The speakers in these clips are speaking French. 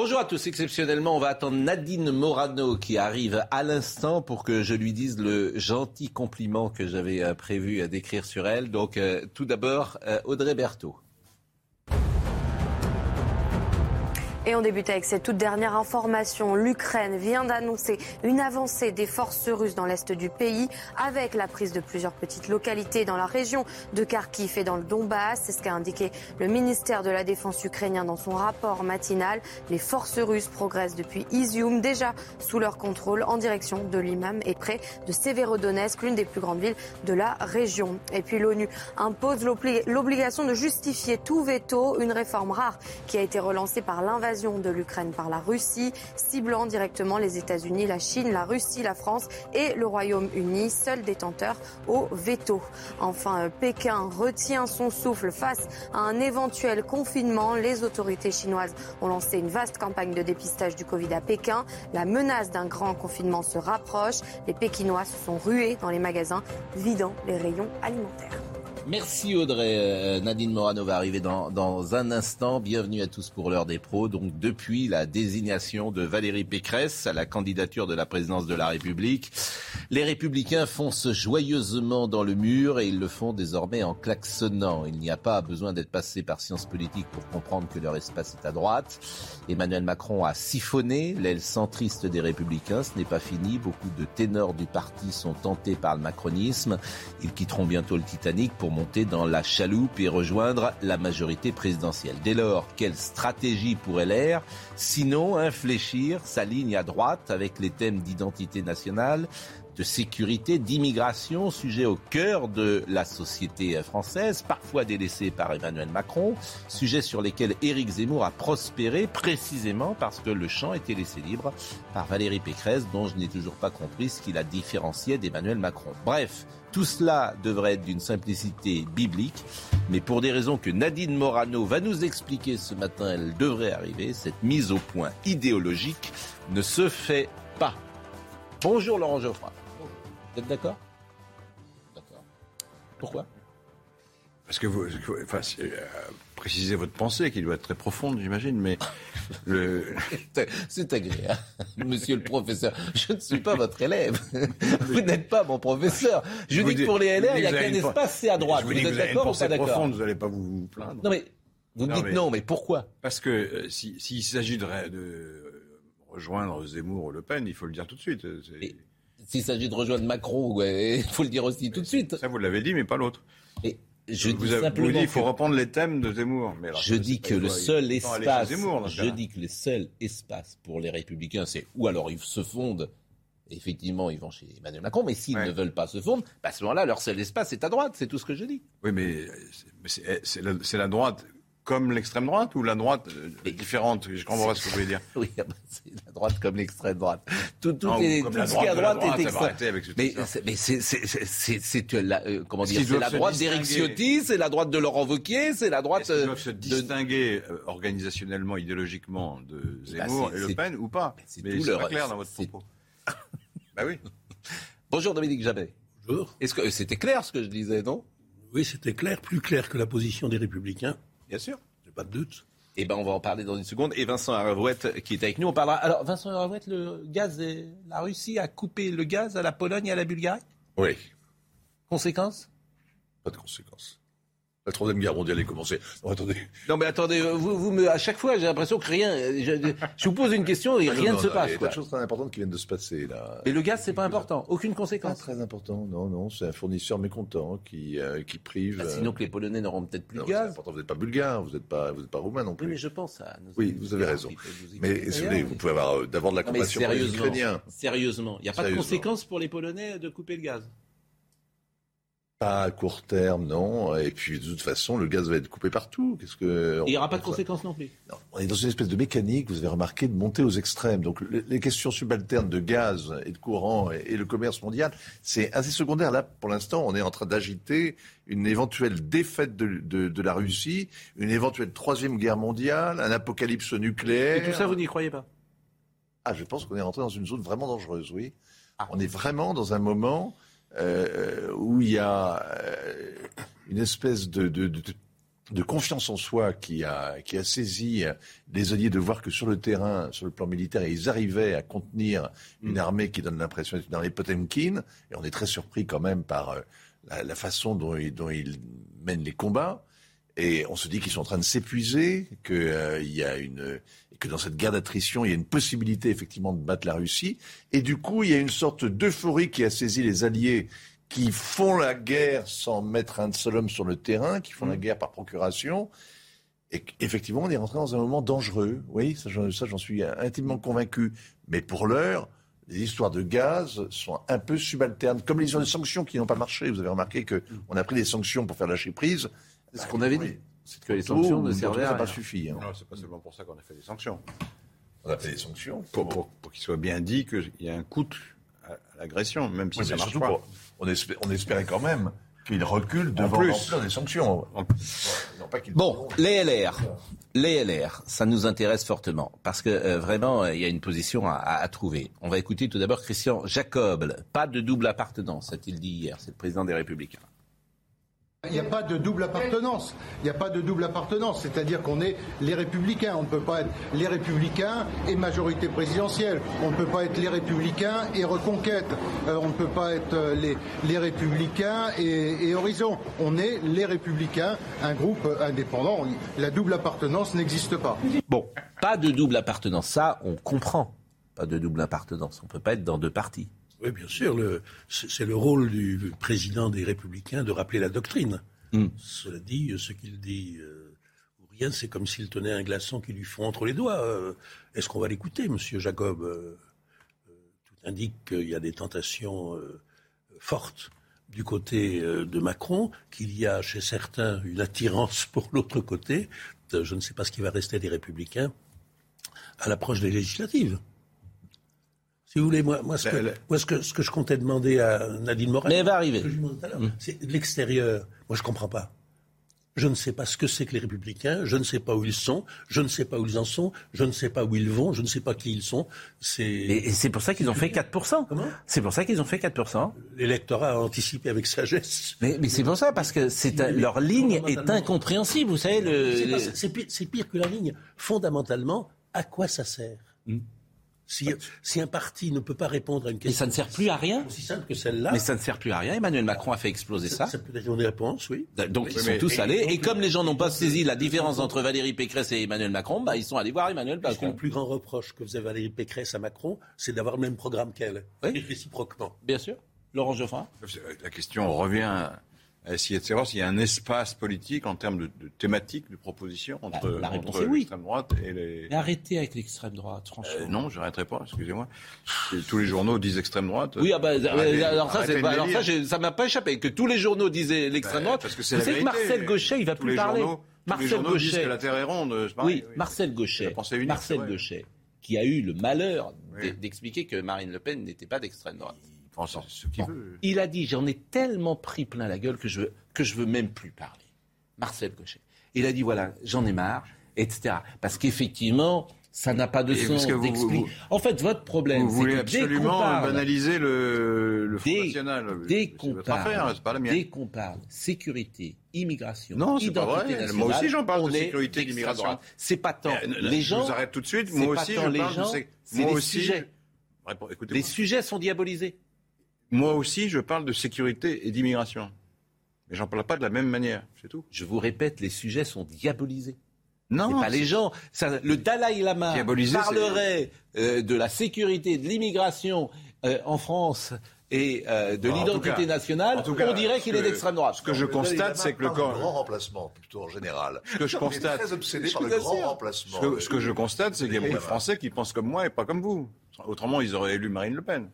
Bonjour à tous, exceptionnellement, on va attendre Nadine Morano qui arrive à l'instant pour que je lui dise le gentil compliment que j'avais euh, prévu à décrire sur elle. Donc euh, tout d'abord, euh, Audrey Berthaud. Et on débute avec cette toute dernière information. L'Ukraine vient d'annoncer une avancée des forces russes dans l'est du pays avec la prise de plusieurs petites localités dans la région de Kharkiv et dans le Donbass. C'est ce qu'a indiqué le ministère de la Défense ukrainien dans son rapport matinal. Les forces russes progressent depuis Izium, déjà sous leur contrôle, en direction de l'Imam et près de Severodonetsk, l'une des plus grandes villes de la région. Et puis l'ONU impose l'obligation de justifier tout veto, une réforme rare qui a été relancée par l'invasion de l'Ukraine par la Russie, ciblant directement les États-Unis, la Chine, la Russie, la France et le Royaume-Uni, seuls détenteurs au veto. Enfin, euh, Pékin retient son souffle face à un éventuel confinement. Les autorités chinoises ont lancé une vaste campagne de dépistage du Covid à Pékin. La menace d'un grand confinement se rapproche. Les Pékinois se sont rués dans les magasins, vidant les rayons alimentaires. Merci Audrey. Euh, Nadine Morano va arriver dans, dans un instant. Bienvenue à tous pour l'heure des pros. Donc depuis la désignation de Valérie Pécresse à la candidature de la présidence de la République, les républicains foncent joyeusement dans le mur et ils le font désormais en klaxonnant. Il n'y a pas besoin d'être passé par sciences politiques pour comprendre que leur espace est à droite. Emmanuel Macron a siphonné l'aile centriste des républicains. Ce n'est pas fini. Beaucoup de ténors du parti sont tentés par le macronisme. Ils quitteront bientôt le Titanic pour monter dans la chaloupe et rejoindre la majorité présidentielle. Dès lors, quelle stratégie pour LR Sinon, infléchir sa ligne à droite avec les thèmes d'identité nationale, de sécurité, d'immigration, sujet au cœur de la société française, parfois délaissé par Emmanuel Macron, sujet sur lesquels Éric Zemmour a prospéré précisément parce que le champ était laissé libre par Valérie Pécresse, dont je n'ai toujours pas compris ce qui la différenciait d'Emmanuel Macron. Bref, tout cela devrait être d'une simplicité biblique, mais pour des raisons que Nadine Morano va nous expliquer ce matin, elle devrait arriver, cette mise au point idéologique ne se fait pas. Bonjour Laurent Geoffroy. Vous êtes d'accord? D'accord. Pourquoi? Parce que vous, enfin, euh, précisez votre pensée, qui doit être très profonde, j'imagine, mais le... c'est agréable, monsieur le professeur. Je ne suis pas votre élève. Vous n'êtes pas mon professeur. Je vous dis que pour les LR, il n'y a qu'un espace, c'est à droite. Vous, êtes d'accord ou pas d'accord Vous n'allez pas vous plaindre. Non mais vous dites non, mais pourquoi? Parce que euh, s'il s'agit de, rejoindre Zemmour ou Le Pen, il faut le dire tout de suite. S'il s'agit de rejoindre Macron, il faut le dire aussi tout de suite. Ça, vous l'avez dit, mais pas l'autre. Je vous dis simplement dit, il faut reprendre les thèmes de Zemmour. Mais je dis que le seul espace, je dis que le seul espace pour les Républicains, c'est ou alors ils se fondent. Effectivement, ils vont chez Emmanuel Macron, mais s'ils ne veulent pas se fondre, bah, à ce moment-là, leur seul espace est à droite. C'est tout ce que je dis. Oui, mais c'est la, la droite comme l'extrême droite ou la droite euh, différente Je comprends pas ce que vous voulez dire. oui, ah bah, c'est la droite comme l'extrême droite. Tout, tout, est, tout ce qui est à droite, est extrême. Mais, c'est la, euh, comment dire C'est la droite d'Éric Ciotti, c'est la droite de Laurent Wauquiez, c'est la droite. Ils doivent se distinguer euh, organisationnellement, idéologiquement de eh ben, Zemmour et Le Pen ou pas c'est pas clair dans votre propos. bah oui. Bonjour Dominique Jabet. Bonjour. Est-ce que c'était clair ce que je disais, non? Oui, c'était clair, plus clair que la position des Républicains. Bien sûr. J'ai pas de doute. Eh ben, on va en parler dans une seconde. Et Vincent Aravouette qui est avec nous, on parlera. Alors, Vincent Aravouette, le gaz, la Russie a coupé le gaz à la Pologne et à la Bulgarie? Oui. Conséquence? Pas de conséquences. La troisième guerre mondiale est commencée. Non, attendez. Non, mais attendez, vous, vous me, à chaque fois, j'ai l'impression que rien. Je, vous pose une question et rien ne se passe. Il y a pas de choses très importantes qui viennent de se passer là. Mais le gaz, c'est pas important. Aucune conséquence. Pas très important. Non, non, c'est un fournisseur mécontent qui euh, qui prive. Ah, sinon que les Polonais n'auront peut-être plus de gaz. Vous n'êtes pas bulgare, vous n'êtes pas vous êtes pas roumain non plus. Oui, mais je pense à. oui, vous avez raison. mais vous pouvez avoir euh, d'abord de la compassion pour les Ukrainiens. Sérieusement, il n'y a pas de conséquences pour les Polonais de couper le gaz. Pas à court terme, non. Et puis de toute façon, le gaz va être coupé partout. Qu'est-ce que il n'y aura pas de conséquences non plus. on est dans une espèce de mécanique, vous avez remarqué, de monter aux extrêmes. Donc les questions subalternes de gaz et de courant et, le commerce mondial, c'est assez secondaire. Là, pour l'instant, on est en train d'agiter une éventuelle défaite de, de, la Russie, une éventuelle troisième guerre mondiale, un apocalypse nucléaire. Et tout ça, vous n'y croyez pas? Ah, je pense qu'on est rentré dans une zone vraiment dangereuse, oui. Ah. On est vraiment dans un moment euh, où il y a euh, une espèce de, de, de, de, confiance en soi qui a, qui a saisi les alliés de voir que sur le terrain, sur le plan militaire, ils arrivaient à contenir une mm. armée qui donne l'impression d'être une armée Potemkin. Et on est très surpris quand même par euh, la, la façon dont, dont ils mènent les combats. Et on se dit qu'ils sont en train de s'épuiser, qu'il euh, y a une, que dans cette guerre d'attrition, il y a une possibilité effectivement de battre la Russie. Et du coup, il y a une sorte d'euphorie qui a saisi les alliés qui font la guerre sans mettre un seul homme sur le terrain, qui font la mm. guerre par procuration. Et effectivement, on est rentré dans un moment dangereux. Oui, ça, j'en suis intimement convaincu. Mais pour l'heure, les histoires de gaz sont un peu subalternes. Comme les histoires de sanctions qui n'ont pas marché. Vous avez remarqué qu'on a pris des sanctions pour faire lâcher prise. C'est ce qu'on avait dit. C'est que les sanctions ne servaient à pas suffi. Hein. Non, c'est pas seulement pour ça qu'on a fait des sanctions. On a fait des sanctions pour, pour, qu'il soit bien dit qu'il y a un coût à l'agression, même si ça marche pas. on, espérait, quand même qu'il recule devant l'ampleur des sanctions. bon, les LR, les LR, ça nous intéresse fortement parce que euh, vraiment, il y a une position à, à, trouver. On va écouter tout d'abord Christian Jacob. Pas de double appartenance, a-t-il dit hier. C'est le président des Républicains. Il n'y a pas de double appartenance. Il n'y a pas de double appartenance. C'est-à-dire qu'on est les républicains. On ne peut pas être les républicains et majorité présidentielle. On ne peut pas être les républicains et reconquête. Euh, on ne peut pas être euh, les, républicains et, et, horizon. On est les républicains, un groupe indépendant. La double appartenance n'existe pas. Bon, pas de double appartenance. Ça, on comprend. Pas de double appartenance. On ne peut pas être dans deux partis. Oui, bien sûr. C'est le rôle du président des Républicains de rappeler la doctrine. Hmm. Cela dit, ce qu'il dit euh, rien, c'est comme s'il tenait un glaçon qui lui fond entre les doigts. Euh, est-ce qu'on va l'écouter, Monsieur Jacob euh, Tout indique qu'il y a des tentations fortes du côté de Macron, qu'il y a chez certains une attirance pour l'autre côté. Je ne sais pas ce qui va rester des Républicains à l'approche des législatives. Si vous voulez, moi, moi, ce, que, moi ce, que, ce, que, je comptais demander à Nadine Morel, Mais elle va arriver. Mm. c'est l'extérieur. Moi, je comprends pas. Je ne sais pas ce que c'est que les républicains, je ne sais pas où ils sont, je ne sais pas où ils en sont, je ne sais pas où ils vont, je ne sais pas qui ils sont. Et c'est pour ça qu'ils ont fait 4%. C'est pour ça qu'ils ont fait 4%. L'électorat a anticipé avec sagesse. Mais, mais c'est pour ça, parce que c'est leur ligne est incompréhensible, vous savez. Le... C'est pire, pire, que la ligne. Fondamentalement, à quoi ça sert? Mm. Si, un parti ne peut pas répondre à une question. Mais ça ne sert plus à rien. Aussi simple que celle-là. Mais ça ne sert plus à rien. Emmanuel Macron a fait exploser ça. Ça peut être une réponse, oui. Donc ils sont tous allés. Et, comme les gens n'ont pas saisi la différence entre Valérie Pécresse et Emmanuel Macron, bah, ils sont allés voir Emmanuel Macron. le plus grand reproche que faisait Valérie Pécresse à Macron, c'est d'avoir le même programme qu'elle. Oui. réciproquement. Bien sûr. Laurent Geoffrin. La question revient essayer de savoir s'il y a un espace politique en termes de, thématiques, de propositions bah, entre, l'extrême droite et les. Mais arrêtez avec l'extrême droite, franchement. Euh, non, je n'arrêterai pas, excusez-moi. Tous les journaux disent extrême droite. Oui, ah bah, euh, alors ça, pas, alors ça, ça m'a pas échappé. Que tous les journaux disaient l'extrême bah, droite. Parce que c'est Vous savez que Marcel Gauchet, il va plus parler. Marcel Gauchet. que la Terre est ronde. oui, Marcel Gauchet. Marcel Gauchet, qui a eu le malheur d'expliquer que Marine Le Pen n'était pas d'extrême droite. Il a dit j'en ai tellement pris plein la gueule que je veux, que je veux même plus parler. Marcel Cochet. Il a dit voilà j'en ai marre, etc. Parce qu'effectivement ça n'a pas de sens d'expliquer. En fait, votre problème, vous voulez absolument banaliser le, le Front National. Dès qu'on parle, dès qu'on parle sécurité, immigration, non, c'est pas vrai. Moi aussi, j'en parle de sécurité, d'immigration. C'est pas tant les gens. Je vous arrête tout de suite. Moi aussi, je les parle gens, de moi aussi. Sujets. Les sujets sont diabolisés. Moi aussi, je parle de sécurité et d'immigration. Mais j'en parle pas de la même manière, c'est tout. Je vous répète, les sujets sont diabolisés. Non, pas les gens. le Dalai Lama parlerait euh, de la sécurité, de l'immigration euh, en France et euh, de l'identité nationale, on dirait qu'il est d'extrême droite. Ce que je constate, c'est que le grand remplacement, plutôt en général. Ce que je constate, très obsédé par le grand remplacement. Ce que, ce que je constate, c'est qu'il y a beaucoup de Français qui pensent comme moi et pas comme vous. Autrement, ils auraient élu Marine Le Pen.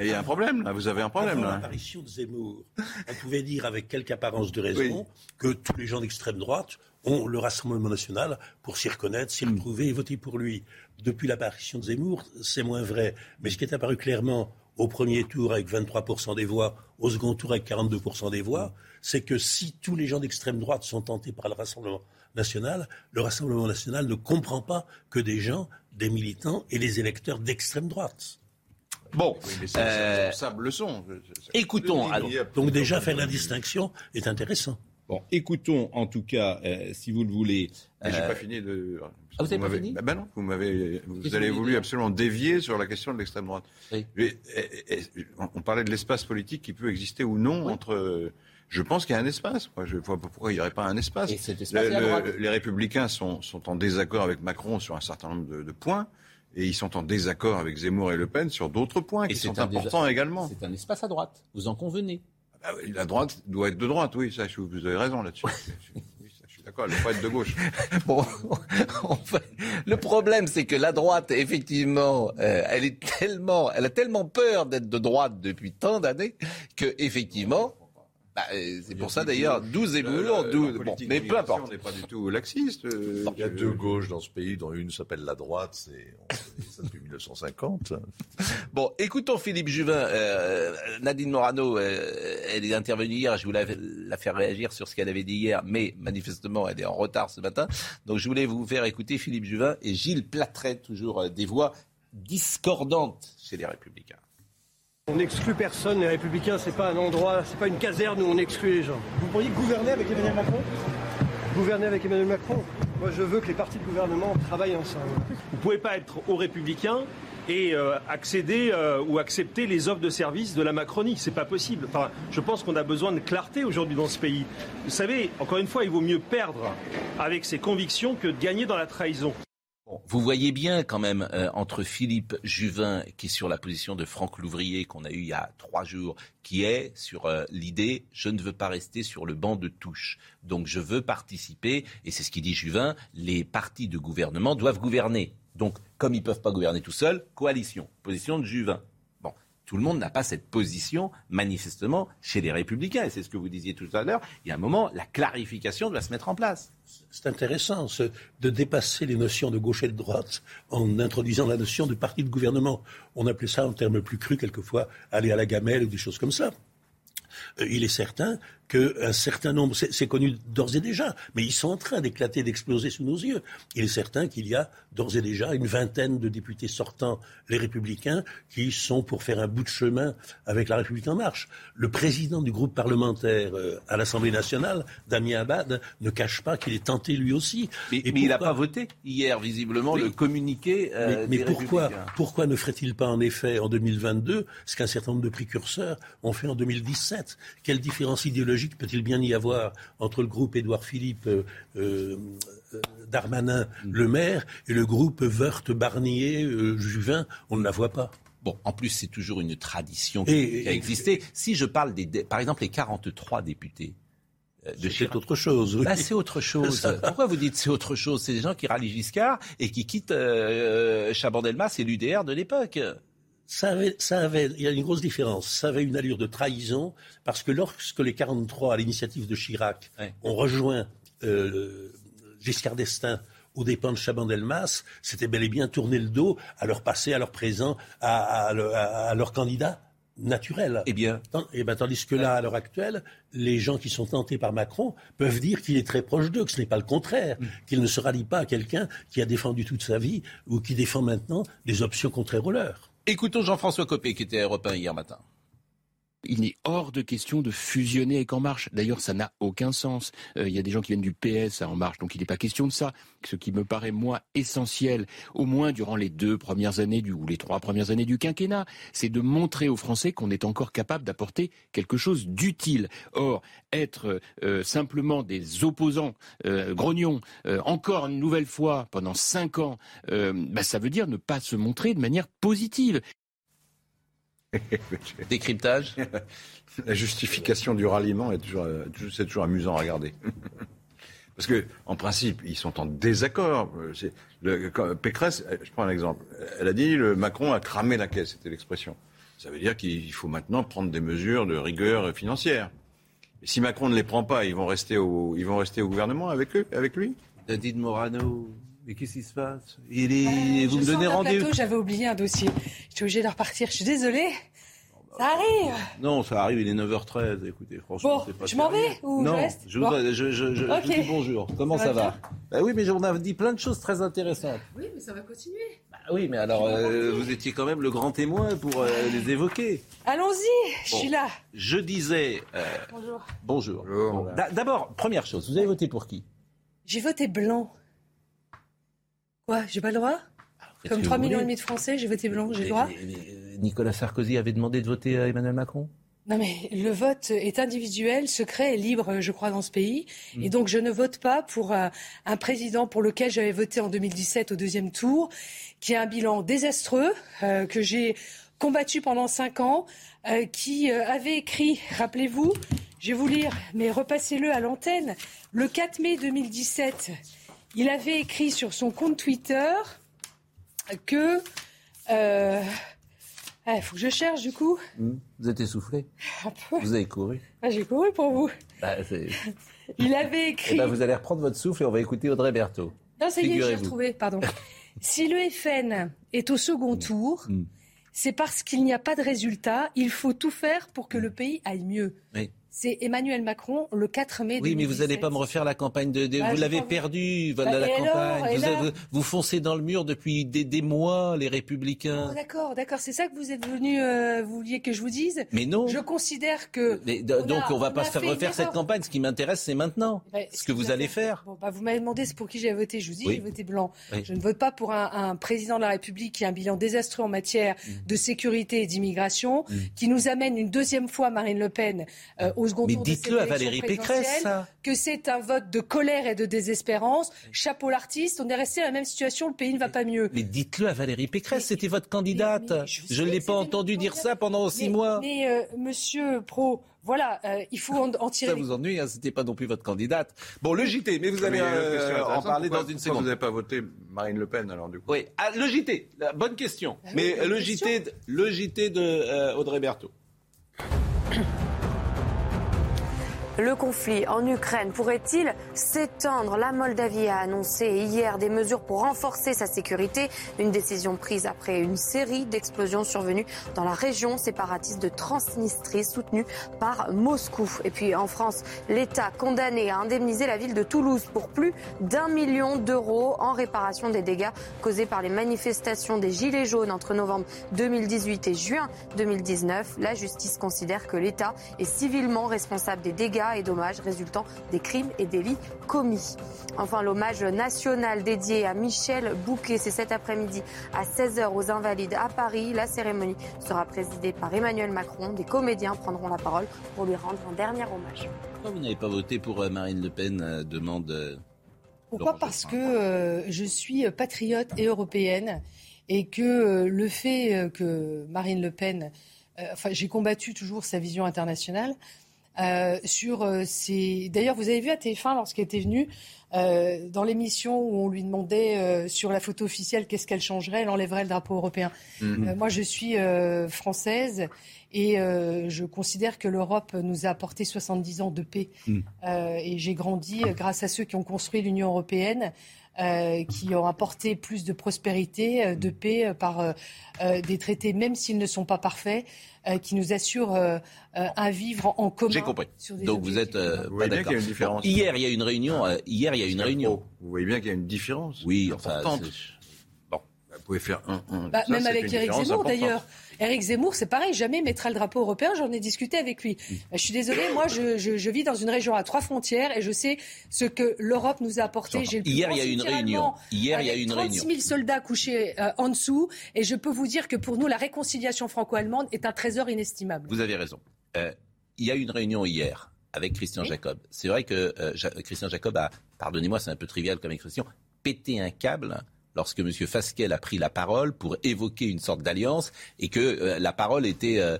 Il y a un problème, là. Vous avez un problème, là. l'apparition de Zemmour, on pouvait dire avec quelque apparence de raison que tous les gens d'extrême droite ont le Rassemblement national pour s'y reconnaître, s'y hmm. retrouver et voter pour lui. Depuis l'apparition de Zemmour, c'est moins vrai. Mais ce qui est apparu clairement au premier tour avec 23% des voix, au second tour avec 42% des voix, c'est que si tous les gens d'extrême droite sont tentés par le Rassemblement national, le Rassemblement national ne comprend pas que des gens, des militants et des électeurs d'extrême droite. Bon, euh, le son. Écoutons. donc déjà faire la distinction est intéressant. Bon, écoutons en tout cas, euh, si vous le voulez. Euh... J'ai pas fini de. Ah, vous n'avez pas fini ben non, vous m'avez, vous avez voulu absolument dévier sur la question de l'extrême droite. Oui. on parlait de l'espace politique qui peut exister ou non entre. Je pense qu'il y a un espace. Moi, je vois pas pourquoi il n'y aurait pas un espace. Et cet espace les Républicains sont, sont, en désaccord avec Macron sur un certain nombre de, de points et ils sont en désaccord avec Zemmour et Le Pen sur d'autres points qui sont importants également. C'est un espace à droite, vous en convenez ah La droite doit être de droite, oui, ça, vous avez raison là-dessus. je suis d'accord, elle ne pas être de gauche. bon, le problème, c'est que la droite, effectivement, euh, elle est tellement, elle a tellement peur d'être de droite depuis tant d'années que, effectivement, bah, euh, c'est pour ça d'ailleurs, 12 et Zemmour, 12. Bon, mais peu importe. On n'est pas du tout laxiste. Euh, il y a deux gauches dans ce pays, dont une s'appelle la droite, c'est ça depuis 1950. Bon, écoutons Philippe Juvin. Euh, Nadine Morano, elle est intervenue hier, je voulais la faire réagir sur ce qu'elle avait dit hier, mais manifestement, elle est en retard ce matin. Donc je voulais vous faire écouter Philippe Juvin et Gilles Platret, toujours des voix discordantes chez les Républicains. On n'exclut personne, les Républicains, c'est pas un endroit, c'est pas une caserne où on exclut les gens. Vous pourriez gouverner avec Emmanuel Macron Gouverner avec Emmanuel Macron Moi, je veux que les partis de gouvernement travaillent ensemble. Vous ne pouvez pas être aux Républicains et euh, accéder euh, ou accepter les offres de services de la Macronie. C'est pas possible. Enfin, je pense qu'on a besoin de clarté aujourd'hui dans ce pays. Vous savez, encore une fois, il vaut mieux perdre avec ses convictions que de gagner dans la trahison vous voyez bien quand même euh, entre Philippe Juvin, qui est sur la position de Franck Louvrier qu'on a eu il y a trois jours, qui est sur euh, l'idée je ne veux pas rester sur le banc de touche, donc je veux participer, et c'est ce qu'il dit Juvin, les partis de gouvernement doivent gouverner. Donc, comme ils ne peuvent pas gouverner tout seuls, coalition, position de Juvin. Tout le monde n'a pas cette position, manifestement, chez les républicains. Et c'est ce que vous disiez tout à l'heure. Il y a un moment, la clarification doit se mettre en place. C'est intéressant de dépasser les notions de gauche et de droite en introduisant la notion de parti de gouvernement. On appelait ça en termes plus crus quelquefois aller à la gamelle ou des choses comme ça. Euh, il est certain qu'un certain nombre, c'est connu d'ores et déjà, mais ils sont en train d'éclater, d'exploser sous nos yeux. Il est certain qu'il y a d'ores et déjà une vingtaine de députés sortants, les républicains, qui sont pour faire un bout de chemin avec la République en marche. Le président du groupe parlementaire euh, à l'Assemblée nationale, Damien Abad, ne cache pas qu'il est tenté lui aussi. Mais, il n'a pas voté hier, visiblement, le communiqué. Euh, mais, pourquoi, pourquoi ne ferait-il pas en effet en 2022 ce qu'un certain nombre de précurseurs ont fait en 2017 Quelle différence idéologique peut-il bien y avoir entre le groupe Édouard Philippe euh, euh, Darmanin, mm. le maire, et le groupe Wörth, Barnier, euh, Juvin? On ne la voit pas. Bon, en plus, c'est toujours une tradition qui, a existé. si je parle des, par exemple, les 43 députés, de c'est autre chose. Bah, c'est autre chose. Pourquoi vous dites c'est autre chose? C'est des gens qui rallient Giscard et qui quittent euh, Chabandelmas et l'UDR de l'époque ça avait, il y a une grosse différence. Ça avait une allure de trahison parce que lorsque les 43, à l'initiative de Chirac, ont rejoint euh, Giscard d'Estaing aux dépens de Chaban-Delmas, c'était bel et bien tourner le dos à leur passé, à leur présent, à, leur candidat naturel. Eh bien. Eh ben, tandis que là, à l'heure actuelle, les gens qui sont tentés par Macron peuvent dire qu'il est très proche d'eux, que ce n'est pas le contraire, mm. qu'il ne se rallie pas à quelqu'un qui a défendu toute sa vie ou qui défend maintenant des options contraires aux leurs. Écoutons Jean-François Copé qui était à Europe hier matin. Il n'est hors de question de fusionner avec En Marche. D'ailleurs, ça n'a aucun sens. Euh, il y a des gens qui viennent du PS à En Marche, donc il n'est pas question de ça. Ce qui me paraît, moi, essentiel, au moins durant les deux premières années du, ou les trois premières années du quinquennat, c'est de montrer aux Français qu'on est encore capable d'apporter quelque chose d'utile. Or, être euh, simplement des opposants euh, grognons, encore une nouvelle fois pendant cinq ans, bah, ça veut dire ne pas se montrer de manière positive. Décryptage La justification du ralliement est toujours, c'est toujours amusant à regarder. Parce que, en principe, ils sont en désaccord. Le, Pécresse, je prends un exemple. Elle a dit le Macron a cramé la caisse, c'était l'expression. Ça veut dire qu'il faut maintenant prendre des mesures de rigueur financière. Et si Macron ne les prend pas, ils vont rester au, ils vont rester au gouvernement avec eux, avec lui? David Morano, mais qu'est-ce qui se passe? Il est, vous me donnez rendez-vous. J'avais oublié un dossier. J'étais obligé de repartir. Je suis désolée. Ça arrive. Non, ça arrive, il est 9h13. Écoutez, franchement, bon, je m'en vais ou non, je reste je, bon. je, je, je, je, dis bonjour. Comment ça, va, bah Oui, mais on a dit plein de choses très intéressantes. Oui, mais ça va continuer. Bah oui, mais alors, euh, vous étiez quand même le grand témoin pour euh, les évoquer. Allons-y, je suis là. Je disais... Euh, bonjour. Bonjour. bonjour. D'abord, première chose, vous avez voté pour qui? J'ai voté blanc. Quoi, j'ai pas le droit? Comme 3 millions et demi de Français, j'ai voté blanc, j'ai le droit? Nicolas Sarkozy avait demandé de voter à Emmanuel Macron? Non mais le vote est individuel, secret et libre, je crois, dans ce pays. Mm. Et donc je ne vote pas pour un, président pour lequel j'avais voté en 2017 au deuxième tour, qui a un bilan désastreux, euh, que j'ai combattu pendant cinq ans, euh, qui euh, avait écrit, rappelez-vous, je vais vous lire, mais repassez-le à l'antenne, le 4 mai 2017, il avait écrit sur son compte Twitter que il ah, faut que je cherche du coup. Hmm. Vous êtes essoufflé Vous avez couru ah, J'ai couru pour vous. Bah, Il avait eh écrit. Ben, vous allez reprendre votre souffle et on va écouter Audrey Berthaud. Non, ça y est, j'ai retrouvé, pardon. si le FN est au second hmm. tour, hmm. c'est parce qu'il n'y a pas de résultat. Il faut tout faire pour que le pays aille mieux. Oui c'est Emmanuel Macron le 4 mai. Oui, mais vous n'allez pas me refaire la campagne de. Bah, vous l'avez perdu, bah, la campagne. vous, foncez dans le mur depuis des, mois, les Républicains. Oh, d'accord, d'accord. C'est ça que vous êtes venu. Euh, vous vouliez que je vous dise? Mais non. Je considère que. donc on, ne va pas faire refaire cette campagne. Ce qui m'intéresse, c'est maintenant. Bah, ce que vous allez faire. Bon, vous m'avez demandé pour qui j'ai voté. Je vous dis, j'ai voté blanc. Je ne vote pas pour un, président de la République qui a un bilan désastreux en matière mmh. de sécurité et d'immigration, mmh. qui nous amène une deuxième fois Marine Le Pen euh, au mais dites-le à Valérie Pécresse, Que c'est un vote de colère et de désespérance. Chapeau l'artiste, on est resté dans la même situation, le pays ne va pas mieux. Mais dites-le à Valérie Pécresse, c'était votre candidate. je ne l'ai pas entendu dire ça pendant six mois. Mais euh, monsieur Pro, voilà, euh, il faut en, tirer. Ça vous ennuie, hein, c'était pas non plus votre candidate. Bon, le JT, mais vous allez euh, en parler dans une seconde. Vous n'avez pas voté Marine Le Pen alors du coup Oui, ah, le JT, bonne question. Ah mais le JT, le JT de Audrey Berthaud. Le conflit en Ukraine pourrait-il s'étendre? La Moldavie a annoncé hier des mesures pour renforcer sa sécurité, une décision prise après une série d'explosions survenues dans la région séparatiste de Transnistrie soutenue par Moscou. Et puis en France, l'État condamné à indemniser la ville de Toulouse pour plus d'un million d'euros en réparation des dégâts causés par les manifestations des Gilets jaunes entre novembre 2018 et juin 2019. La justice considère que l'État est civilement responsable des dégâts et dommages résultant des crimes et délits commis. Enfin, l'hommage national dédié à Michel Bouquet, c'est cet après-midi à 16h aux Invalides à Paris. La cérémonie sera présidée par Emmanuel Macron. Des comédiens prendront la parole pour lui rendre un dernier hommage. Pourquoi vous n'avez pas voté pour euh, Marine Le Pen euh, demande euh, Pourquoi Parce que je suis patriote et européenne et que le fait que Marine Le Pen, enfin j'ai combattu toujours sa vision internationale, euh, sur euh, ces. D'ailleurs, vous avez vu à TF1 lorsqu'elle était venue euh, dans l'émission où on lui demandait sur la photo officielle qu'est-ce qu'elle changerait, elle enlèverait le drapeau européen. Mhm. moi, je suis française et je considère que l'Europe nous a apporté 70 ans de paix. Mhm. et j'ai grandi grâce à ceux qui ont construit l'Union européenne. Qui ont apporté plus de prospérité, de paix par des traités, même s'ils ne sont pas parfaits. Euh, qui nous assure euh, euh, un vivre en commun. J'ai compris. Donc vous êtes vous pas d'accord. Hier, il y a une réunion. hier, il y a une réunion. Vous voyez bien qu'il y a une différence. Oui, enfin. Vous pouvez faire un. un bah, même avec Éric Zemmour, d'ailleurs. Éric Zemmour, c'est pareil, jamais mettra le drapeau européen. J'en ai discuté avec lui. Mm. Je suis désolée, moi, je, je, je, vis dans une région à trois frontières et je sais ce que l'Europe nous a apporté. Hier, il y a une réunion. Hier, il y a une 36 000 soldats couchés euh, en dessous, et je peux vous dire que pour nous, la réconciliation franco-allemande est un trésor inestimable. Vous avez raison. Euh, il y a une réunion hier avec Christian Jacob. C'est vrai que euh, Christian Jacob a, pardonnez-moi, c'est un peu trivial comme expression, pété un câble lorsque M. Fasquelle a pris la parole pour évoquer une sorte d'alliance et que euh, la parole était. Euh,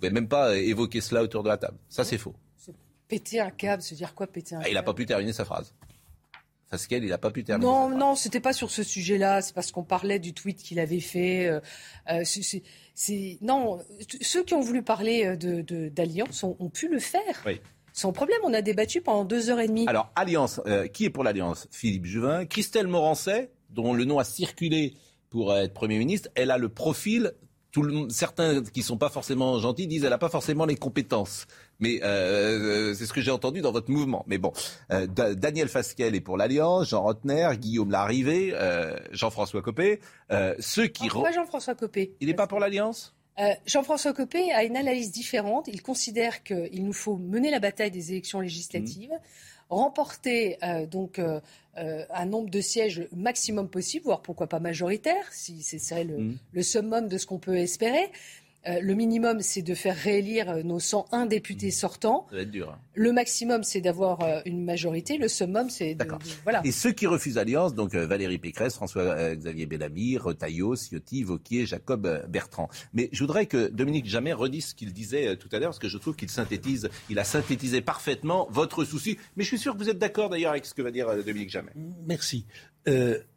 pouvait même pas évoquer cela autour de la table. Ça, c'est faux. Péter un câble, se dire quoi péter un câble ah, Il n'a pas pu terminer sa phrase. Fasquelle, il n'a pas pu terminer. Non, non, c'était pas sur ce sujet-là. C'est parce qu'on parlait du tweet qu'il avait fait. Euh, euh, c'est, non, ceux qui ont voulu parler de, d'alliance ont, pu le faire. Oui. Sans problème, on a débattu pendant deux heures et demie. Alors, Alliance, qui est pour l'Alliance? Philippe Juvin. Christelle Morancet, dont le nom a circulé pour être Premier ministre, elle a le profil tout le, certains qui sont pas forcément gentils disent qu'elle n'a pas forcément les compétences. Mais euh, c'est ce que j'ai entendu dans votre mouvement. Mais bon, euh, Daniel Fasquelle est pour l'Alliance, Jean Rotner, Guillaume Larrivé, euh, Jean-François Copé. ceux qui... Pourquoi Jean-François Copé? Il n'est pas pour l'Alliance? Jean-François Copé a une analyse différente. Il considère qu'il nous faut mener la bataille des élections législatives, mmh. remporter donc un nombre de sièges maximum possible, voire pourquoi pas majoritaire, si ce serait le, mmh. le summum de ce qu'on peut espérer. Euh, le minimum, c'est de faire réélire euh, nos 101 députés mmh. sortants. Ça va être dur. Hein. Le maximum, c'est d'avoir euh, une majorité. Le summum, c'est de, voilà. Et ceux qui refusent l'alliance, donc Valérie Pécresse, François-Xavier Bellamy, Retailleau, Ciotti, Vauquier, Jacob Bertrand. Mais je voudrais que Dominique Jamais redise ce qu'il disait tout à l'heure, parce que je trouve qu'il synthétise, il a synthétisé parfaitement votre souci. Mais je suis sûr que vous êtes d'accord d'ailleurs avec ce que va dire Dominique Jamais. Merci.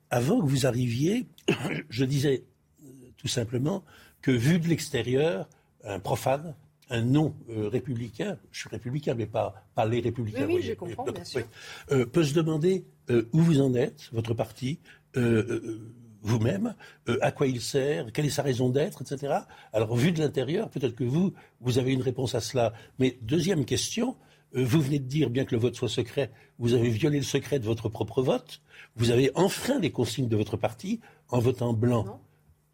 avant que vous arriviez, je disais tout simplement que vu de l'extérieur, un profane, un non-républicain, je suis républicain, mais pas, pas les républicains. Oui, je comprends, bien sûr. Euh, peut se demander euh, où vous en êtes, votre parti, euh, vous-même, à quoi il sert, quelle est sa raison d'être, etc. Alors, vu de l'intérieur, peut-être que vous, vous avez une réponse à cela. Mais deuxième question, vous venez de dire, bien que le vote soit secret, vous avez violé le secret de votre propre vote, vous avez enfreint les consignes de votre parti en votant blanc.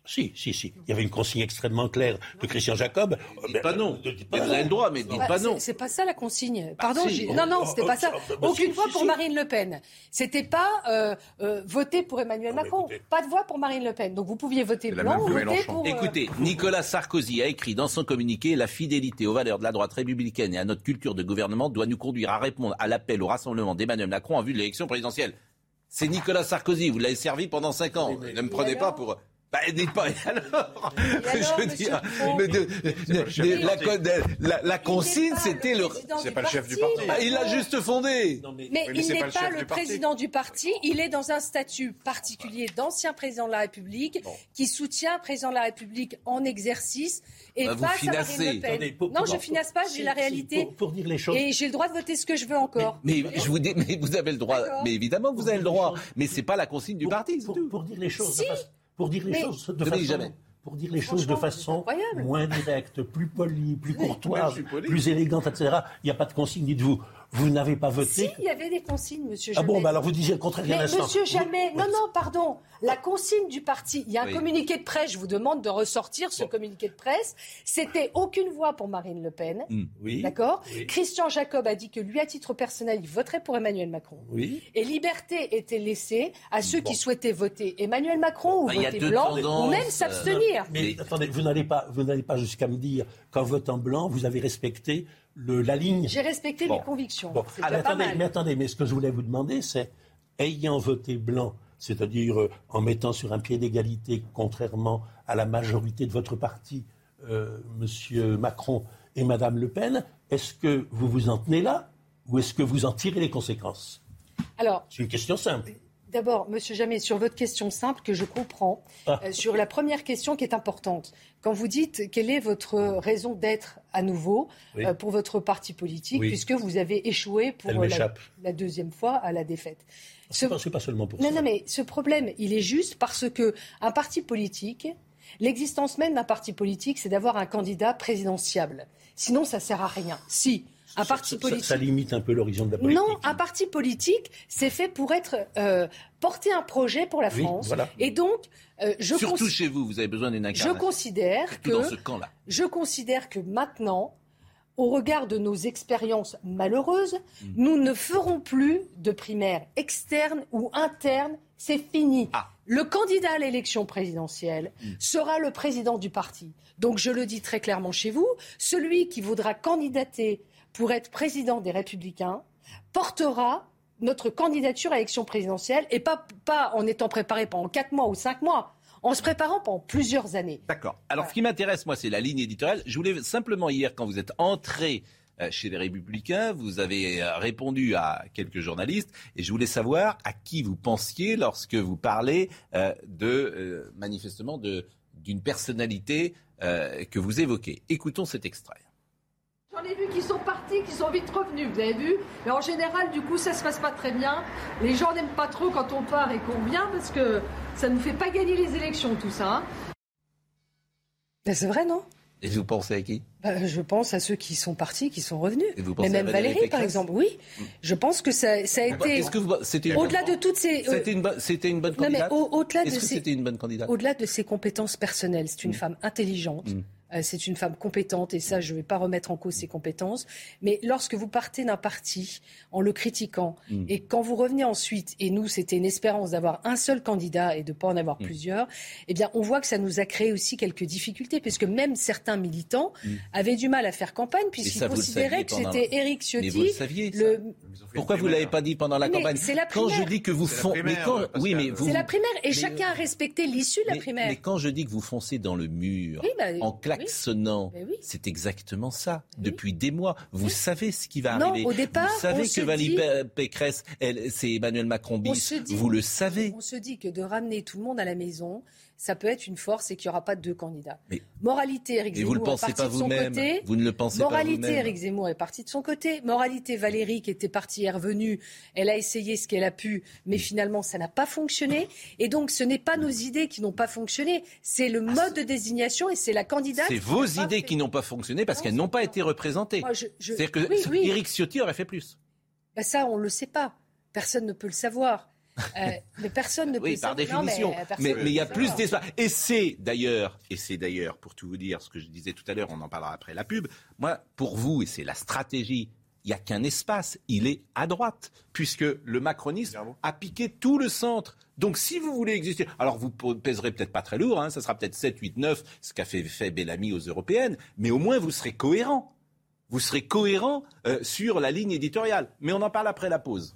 Si, si, si. Il y avait une consigne extrêmement claire de Christian Jacob. Dites pas non. vous avez le droit, mais dites pas non. C'est pas ça la consigne. Pardon. non, non, c'était pas ça. Aucune voix pour Marine Le Pen. C'était pas euh, euh, voter pour Emmanuel Macron. Pas de voix pour Marine Le Pen. Donc vous pouviez voter blanc ou voter pour. Euh, Écoutez, Nicolas Sarkozy a écrit dans son communiqué la fidélité aux valeurs de la droite républicaine et à notre culture de gouvernement doit nous conduire à répondre à l'appel au rassemblement d'Emmanuel Macron en vue de l'élection présidentielle. C'est Nicolas Sarkozy. Vous l'avez servi pendant cinq ans. Ne me prenez pas pour. Bah, dites pas. alors, je veux dire, la, consigne, c'était le. C'est pas le chef du parti. Ah, il l'a juste fondé. mais, il n'est pas, le, président du parti. Il est dans un statut particulier d'ancien président de la République qui soutient le président de la République en exercice et bah, face à Marine Le Pen. non, je finasse pas. J'ai la réalité. pour, dire les choses. Et j'ai le droit de voter ce que je veux encore. Mais, je vous dis, mais vous avez le droit. Mais évidemment, vous avez le droit. Mais c'est pas la consigne du parti. Pour, dire les choses pour dire les choses de façon, pour dire les choses de façon moins directe, plus polie, plus courtoise, plus élégante, etc. Il n'y a pas de consigne, dites-vous. Vous n'avez pas voté. Si, il y avait des consignes, monsieur Jamais. Ah bon, bah alors vous disiez le contraire un Monsieur Jamais, non, non, pardon. La consigne du parti, il y a un communiqué de presse, je vous demande de ressortir ce communiqué de presse. C'était aucune voix pour Marine Le Pen. Hmm. Oui. D'accord Christian Jacob a dit que lui, à titre personnel, il voterait pour Emmanuel Macron. Oui. Et liberté était laissée à ceux qui souhaitaient voter Emmanuel Macron ou bah, voter blanc, ou même s'abstenir. Mais attendez, vous n'allez pas, vous n'allez pas jusqu'à me dire qu'en votant blanc, vous avez respecté la ligne. J'ai respecté mes convictions. Ah, mais, attendez, mais, attendez, mais ce que je voulais vous demander, c'est, ayant voté blanc, c'est-à-dire euh, en mettant sur un pied d'égalité, contrairement à la majorité de votre parti, euh, M. Macron et Mme Le Pen, est-ce que vous vous en tenez là ou est-ce que vous en tirez les conséquences? Alors, c'est une question simple. D'abord, Monsieur Jamais, sur votre question simple que je comprends, ah. euh, sur la première question qui est importante, quand vous dites quelle est votre raison d'être à nouveau euh, pour votre parti politique, puisque vous avez échoué pour la, deuxième fois à la défaite. Ce n'est pas, seulement pour non, ça. Non, mais ce problème, il est juste parce que un parti politique, l'existence même d'un parti politique, c'est d'avoir un candidat présidentiable. Sinon, ça sert à rien. Si un parti politique. Ça, limite un peu l'horizon de la politique. Non, un parti politique, c'est fait pour être euh, porter un projet pour la France. Et donc, euh, je surtout chez vous, vous avez besoin d'une incarnation. Je considère que dans ce camp-là. Je considère que maintenant, au regard de nos expériences malheureuses, hmm. nous ne ferons plus de primaires externes ou internes. C'est fini. Ah. Le candidat à l'élection présidentielle hmm. sera le président du parti. Donc je le dis très clairement chez vous, celui qui voudra candidater pour être président des Républicains portera notre candidature à l'élection présidentielle et pas, pas en étant préparé pendant quatre mois ou cinq mois, en se préparant pendant plusieurs années. D'accord. Alors, ce qui m'intéresse, moi, c'est la ligne éditoriale. Je voulais simplement hier, quand vous êtes entré chez les Républicains. Vous avez répondu à quelques journalistes et je voulais savoir à qui vous pensiez lorsque vous parlez de manifestement d'une personnalité que vous évoquez. Écoutons cet extrait. J'en ai vu qui sont partis, qui sont vite revenus, vous avez vu Mais en général, du coup, ça se passe pas très bien. Les gens n'aiment pas trop quand on part et qu'on revient parce que ça ne nous fait pas gagner les élections, tout ça. Hein. Ben, c'est vrai, non? Et vous pensez à qui? Ben, Je pense à ceux qui sont partis, qui sont revenus. Et vous pensez Mais même Valérie, par exemple, oui. Je pense que ça, ça a été. Au-delà de toutes ces. C'était une, c'était une bonne candidate? au-delà de c'était une bonne candidate? Au-delà de ses compétences personnelles, c'est une mm. femme intelligente. Mm. Euh, c'est une femme compétente et ça, je ne vais pas remettre en cause ses compétences. Mais lorsque vous partez d'un parti en le critiquant mm. et quand vous revenez ensuite, et nous, c'était une espérance d'avoir un seul candidat et de ne pas en avoir mm. plusieurs, eh bien, on voit que ça nous a créé aussi quelques difficultés puisque même certains militants mm. avaient du mal à faire campagne puisqu'ils considéraient que c'était Éric Ciotti. vous le saviez, le... Pourquoi vous ne l'avez pas dit pendant la campagne C'est la primaire. Quand je dis que vous foncez, oui, mais c'est la primaire et chacun a respecté l'issue de la primaire. Mais quand je dis que vous foncez dans le mur bah, en klaxonnant, c'est exactement ça. Depuis des mois, vous savez ce qui va arriver. Au départ, vous savez que Valérie Pécresse, c'est Emmanuel Macron bis. Vous le savez. On se dit que de ramener tout le monde à la maison, ça peut être une force et qu'il n'y aura pas deux candidats. Moralité, Éric Zemmour vous le pensez est parti pas de son côté. Vous ne le pensez Moralité, pas Éric Zemmour est parti de son côté. Moralité, Valérie, qui était partie, est revenue. Elle a essayé ce qu'elle a pu, mais finalement, ça n'a pas fonctionné. Et donc, ce n'est pas nos idées qui n'ont pas fonctionné. C'est le mode de désignation et c'est la candidate. C'est vos idées qui n'ont pas fonctionné parce qu'elles n'ont pas été représentées. C'est-à-dire que Éric Ciotti aurait fait plus. Ben ça, on ne le sait pas. Personne ne peut le savoir. Euh, mais personne ne peut Oui, par définition. mais, il y a plus d'espace. Et c'est d'ailleurs, et c'est d'ailleurs, pour tout vous dire, ce que je disais tout à l'heure, on en parlera après la pub. Moi, pour vous, et c'est la stratégie, il n'y a qu'un espace. Il est à droite, puisque le macronisme a piqué tout le centre. Donc si vous voulez exister, alors vous pèserez peut-être pas très lourd, hein, ça sera peut-être 7, 8, 9, ce qu'a fait, fait Bellamy aux européennes, mais au moins vous serez cohérent. Vous serez cohérent euh, sur la ligne éditoriale. Mais on en parle après la pause.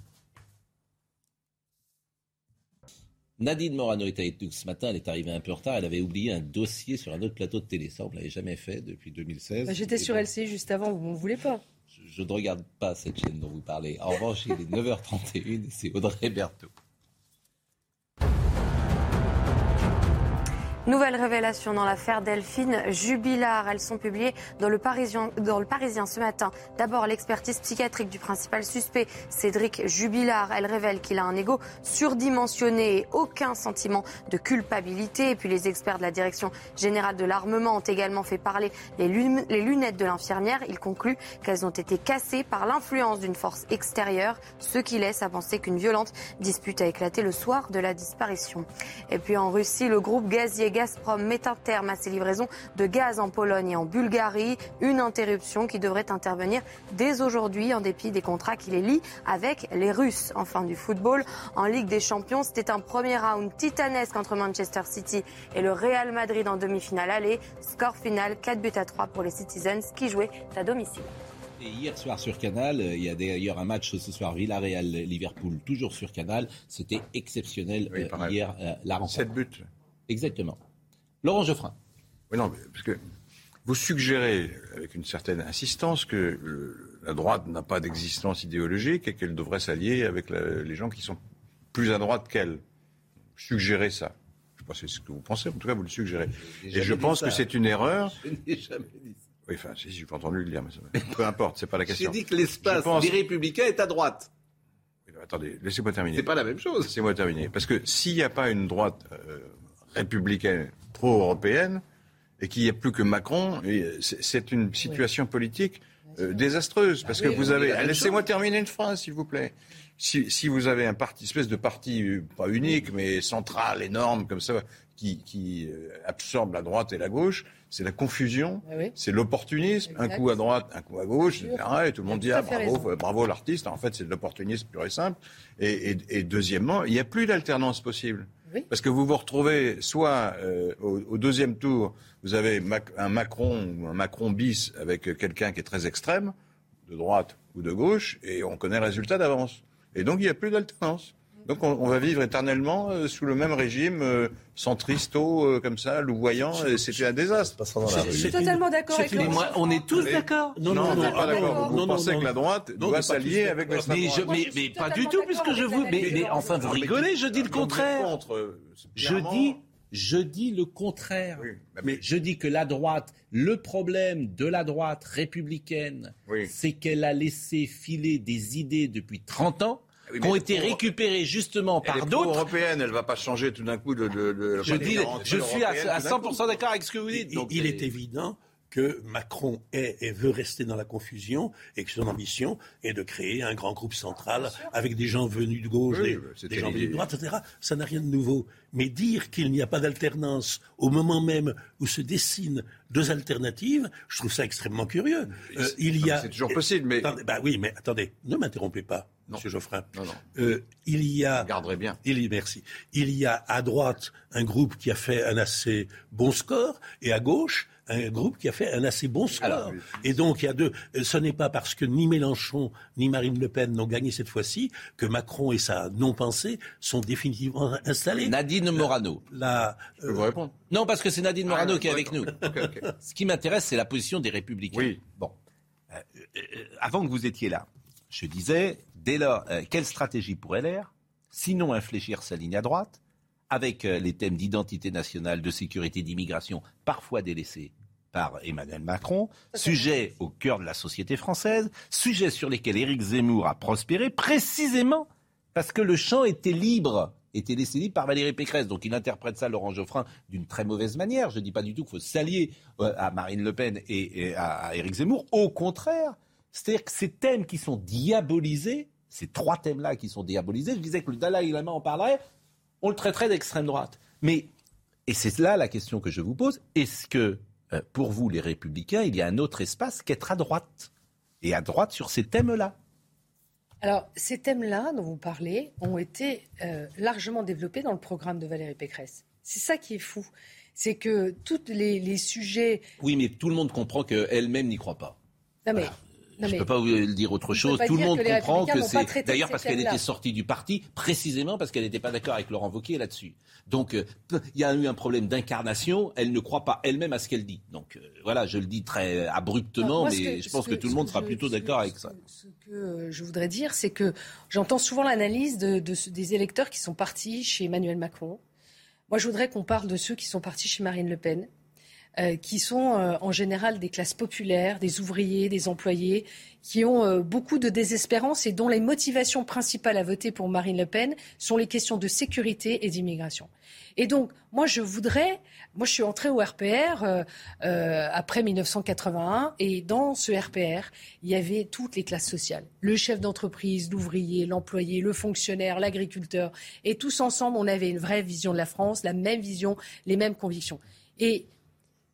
Nadine Morano était avec nous ce matin, elle est arrivée un peu en retard, elle avait oublié un dossier sur un autre plateau de télé. Ça, on ne l'avait jamais fait depuis 2016. Bah, j'étais sur LCI juste avant, vous ne voulez pas. Je, ne regarde pas cette chaîne dont vous parlez. En revanche, il est 9h31 et c'est Audrey Berthaud. Nouvelle révélation dans l'affaire Delphine Jubilard. Elles sont publiées dans le, Parisien, dans le Parisien ce matin. D'abord, l'expertise psychiatrique du principal suspect, Cédric Jubilard. Elle révèle qu'il a un ego surdimensionné et aucun sentiment de culpabilité. Et puis, les experts de la Direction générale de l'armement ont également fait parler les, lunettes de l'infirmière. Ils concluent qu'elles ont été cassées par l'influence d'une force extérieure, ce qui laisse à penser qu'une violente dispute a éclaté le soir de la disparition. Et puis, en Russie, le groupe gazier Gazprom met un terme à ses livraisons de gaz en Pologne et en Bulgarie. Une interruption qui devrait intervenir dès aujourd'hui en dépit des contrats qui les lient avec les Russes. Enfin du football, en Ligue des Champions, c'était un premier round titanesque entre Manchester City et le Real Madrid en demi-finale aller. Score final 4 buts à 3 pour les Citizens qui jouaient à domicile. Et hier soir sur Canal, euh, il y a d'ailleurs un match ce soir Villarreal-Liverpool, toujours sur Canal. C'était exceptionnel euh, hier, euh, la rencontre. 7 buts. Exactement. Laurent Geoffrin. Oui, non, parce que vous suggérez avec une certaine insistance que la droite n'a pas d'existence idéologique et qu'elle devrait s'allier avec les gens qui sont plus à droite qu'elle. Suggérez ça. Je ne sais pas si c'est ce que vous pensez, en tout cas vous le suggérez. Et je pense que c'est une erreur. Je n'ai jamais dit ça. Oui, enfin, si, j'ai entendu le dire, mais peu importe, c'est pas la question. J'ai dit que l'espace des républicains est à droite. attendez, laissez-moi terminer. C'est pas la même chose. Laissez-moi terminer. Parce que s'il n'y a pas une droite euh, républicaine pro-européenne et qu'il n'y a plus que Macron, c'est une situation politique euh, désastreuse. Parce ah que vous avez. Laissez-moi terminer une phrase, s'il vous plaît. Si, si, vous avez un parti, espèce de parti, euh, pas unique, mais central, énorme, comme ça, qui, qui euh, absorbe la droite et la gauche, c'est la confusion, c'est l'opportunisme, un coup à droite, un coup à gauche, etc. Et tout le monde dit ah, bravo, bravo l'artiste. En fait, c'est de l'opportunisme pur et simple. Et, et, et deuxièmement, il n'y a plus d'alternance possible. Parce que vous vous retrouvez soit euh, au, deuxième tour, vous avez un Macron ou un Macron bis avec quelqu'un qui est très extrême, de droite ou de gauche, et on connaît le résultat d'avance. Et donc il n'y a plus d'alternance. Donc on, va vivre éternellement euh, sous le même régime euh, centristo euh, comme ça, louvoyant. C'était un désastre. Je suis totalement d'accord avec moi, On est tous d'accord. Non, non, non, pas d'accord. Vous pensez que la droite doit s'allier avec l'extrême droite mais, mais, pas du tout, puisque je vous. Mais, mais enfin, vous rigolez. Je dis le contraire. Je dis je dis le contraire. mais... Je dis que la droite, le problème de la droite républicaine, c'est qu'elle a laissé filer des idées depuis 30 ans qui ont été récupérées justement par d'autres. européenne, elle ne va pas changer tout d'un coup de. je dis, je suis à, 100% d'accord avec ce que vous dites. il est évident que Macron est et veut rester dans la confusion et que son ambition est de créer un grand groupe central avec des gens venus de gauche, des, gens venus de droite, etc. Ça n'a rien de nouveau. Mais dire qu'il n'y a pas d'alternance au moment même où se dessinent deux alternatives, je trouve ça extrêmement curieux. Euh, il y a. C'est toujours possible, mais. bah oui, mais attendez, ne m'interrompez pas. Monsieur Geoffrin. Non, non. Euh, il y a. garderai bien. Il, merci. Il y a à droite un groupe qui a fait un assez bon score et à gauche un groupe qui a fait un assez bon score. et donc, il y a deux. Ce n'est pas parce que ni Mélenchon ni Marine Le Pen n'ont gagné cette fois-ci que Macron et sa non-pensée sont définitivement installés. Nadine Morano. La, Je vous répondre? Non, parce que c'est Nadine Morano ah, qui est avec nous. Ce qui m'intéresse, c'est la position des Républicains. Oui. Bon. Euh, euh, avant que vous étiez là, je disais, dès lors, euh, quelle stratégie pour LR Sinon infléchir sa ligne à droite avec euh, les thèmes d'identité nationale, de sécurité, d'immigration, parfois délaissés par Emmanuel Macron, sujet au cœur de la société française, sujet sur lesquels Éric Zemmour a prospéré, précisément parce que le champ était libre, était laissé libre par Valérie Pécresse. Donc il interprète ça, Laurent Geoffrin, d'une très mauvaise manière. Je ne dis pas du tout qu'il faut s'allier euh, à Marine Le Pen et, à Éric Zemmour. Au contraire, c'est-à-dire que ces thèmes qui sont diabolisés, ces trois thèmes-là qui sont diabolisés, je disais que le Dalai Lama en parlerait, on le traiterait d'extrême droite. Mais, et c'est là la question que je vous pose, est-ce que euh, pour vous, les républicains, il y a un autre espace qu'être à droite Et à droite sur ces thèmes-là? Alors, ces thèmes-là dont vous parlez ont été euh, largement développés dans le programme de Valérie Pécresse. C'est ça qui est fou. C'est que tous les, sujets. Oui, mais tout le monde comprend qu'elle-même n'y croit pas. Non, mais je ne peux pas vous dire autre chose. Tout le monde comprend que c'est. D'ailleurs, parce qu'elle était sortie du parti, précisément parce qu'elle n'était pas d'accord avec Laurent Wauquiez là-dessus. Donc, euh, il y a eu un problème d'incarnation. Elle ne croit pas elle-même à ce qu'elle dit. Donc, euh, voilà, je le dis très abruptement, mais je pense que, tout le monde sera plutôt d'accord avec ça. Ce que je voudrais dire, c'est que j'entends souvent l'analyse de, des électeurs qui sont partis chez Emmanuel Macron. Moi, je voudrais qu'on parle de ceux qui sont partis chez Marine Le Pen euh, qui sont euh, en général des classes populaires, des ouvriers, des employés, qui ont euh, beaucoup de désespérance et dont les motivations principales à voter pour Marine Le Pen sont les questions de sécurité et d'immigration. Et donc, moi, je voudrais, moi, je suis entrée au RPR après 1981, et dans ce RPR, il y avait toutes les classes sociales le chef d'entreprise, l'ouvrier, l'employé, le fonctionnaire, l'agriculteur, et tous ensemble, on avait une vraie vision de la France, la même vision, les mêmes convictions. Et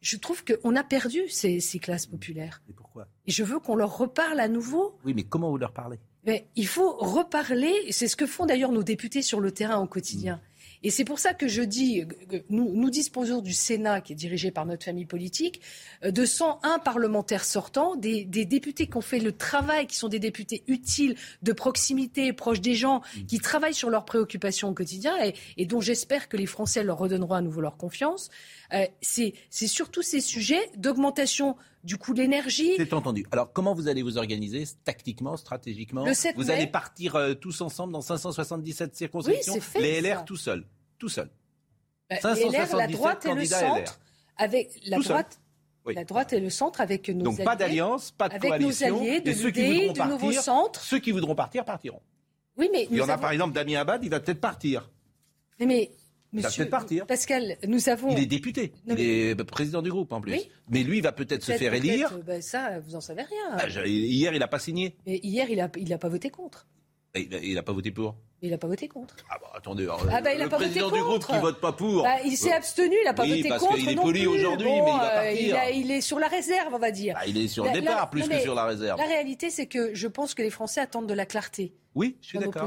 je trouve qu'on a perdu ces, classes populaires. Et pourquoi? Et je veux qu'on leur reparle à nouveau. Oui, mais comment vous leur parlez? Mais Il faut reparler, c'est ce que font d'ailleurs nos députés sur le terrain au quotidien. Mmh. Et c'est pour ça que je dis, que nous, nous, disposons du Sénat, qui est dirigé par notre famille politique, euh, de 101 parlementaires sortants, des, des, députés qui ont fait le travail, qui sont des députés utiles, de proximité, proches des gens, mmh. qui travaillent sur leurs préoccupations au quotidien et, et dont j'espère que les Français leur redonneront à nouveau leur confiance. Euh, c'est surtout ces sujets d'augmentation du coût de l'énergie. C'est entendu. Alors, comment vous allez vous organiser tactiquement, stratégiquement Vous allez partir euh, tous ensemble dans 577 circonscriptions oui, fait, Les LR tout seuls. Tout seuls. Bah, 577 LR, la droite et le centre. Avec la droite. La droite et le centre avec nos Donc alliés. pas d'alliance, pas de avec coalition. Nos alliés, de ceux qui voudront partir, centre. Ceux qui voudront partir partiront. Oui, mais il y en a par exemple Damien Abad, il va peut-être partir. mais Monsieur, partir. Pascal, nous avons. Il est député. il est président du groupe en plus. Mais lui, il va peut-être se faire élire. Ben ça, vous en savez rien. Ah, hier, il n'a pas signé. Mais hier, il n'a il a pas voté contre. il n'a pas voté pour. Il n'a pas voté contre. Ah bah attendez, ah bah, il le pas président voté du groupe qui vote pas pour. Bah, il s'est abstenu, il n'a pas voté parce contre. Il est poli aujourd'hui, mais il va euh, partir. Il, est sur la réserve, on va dire. Ah, il est sur le départ plus que sur la réserve. La réalité, c'est que je pense que les Français attendent de la clarté. Oui, je suis d'accord.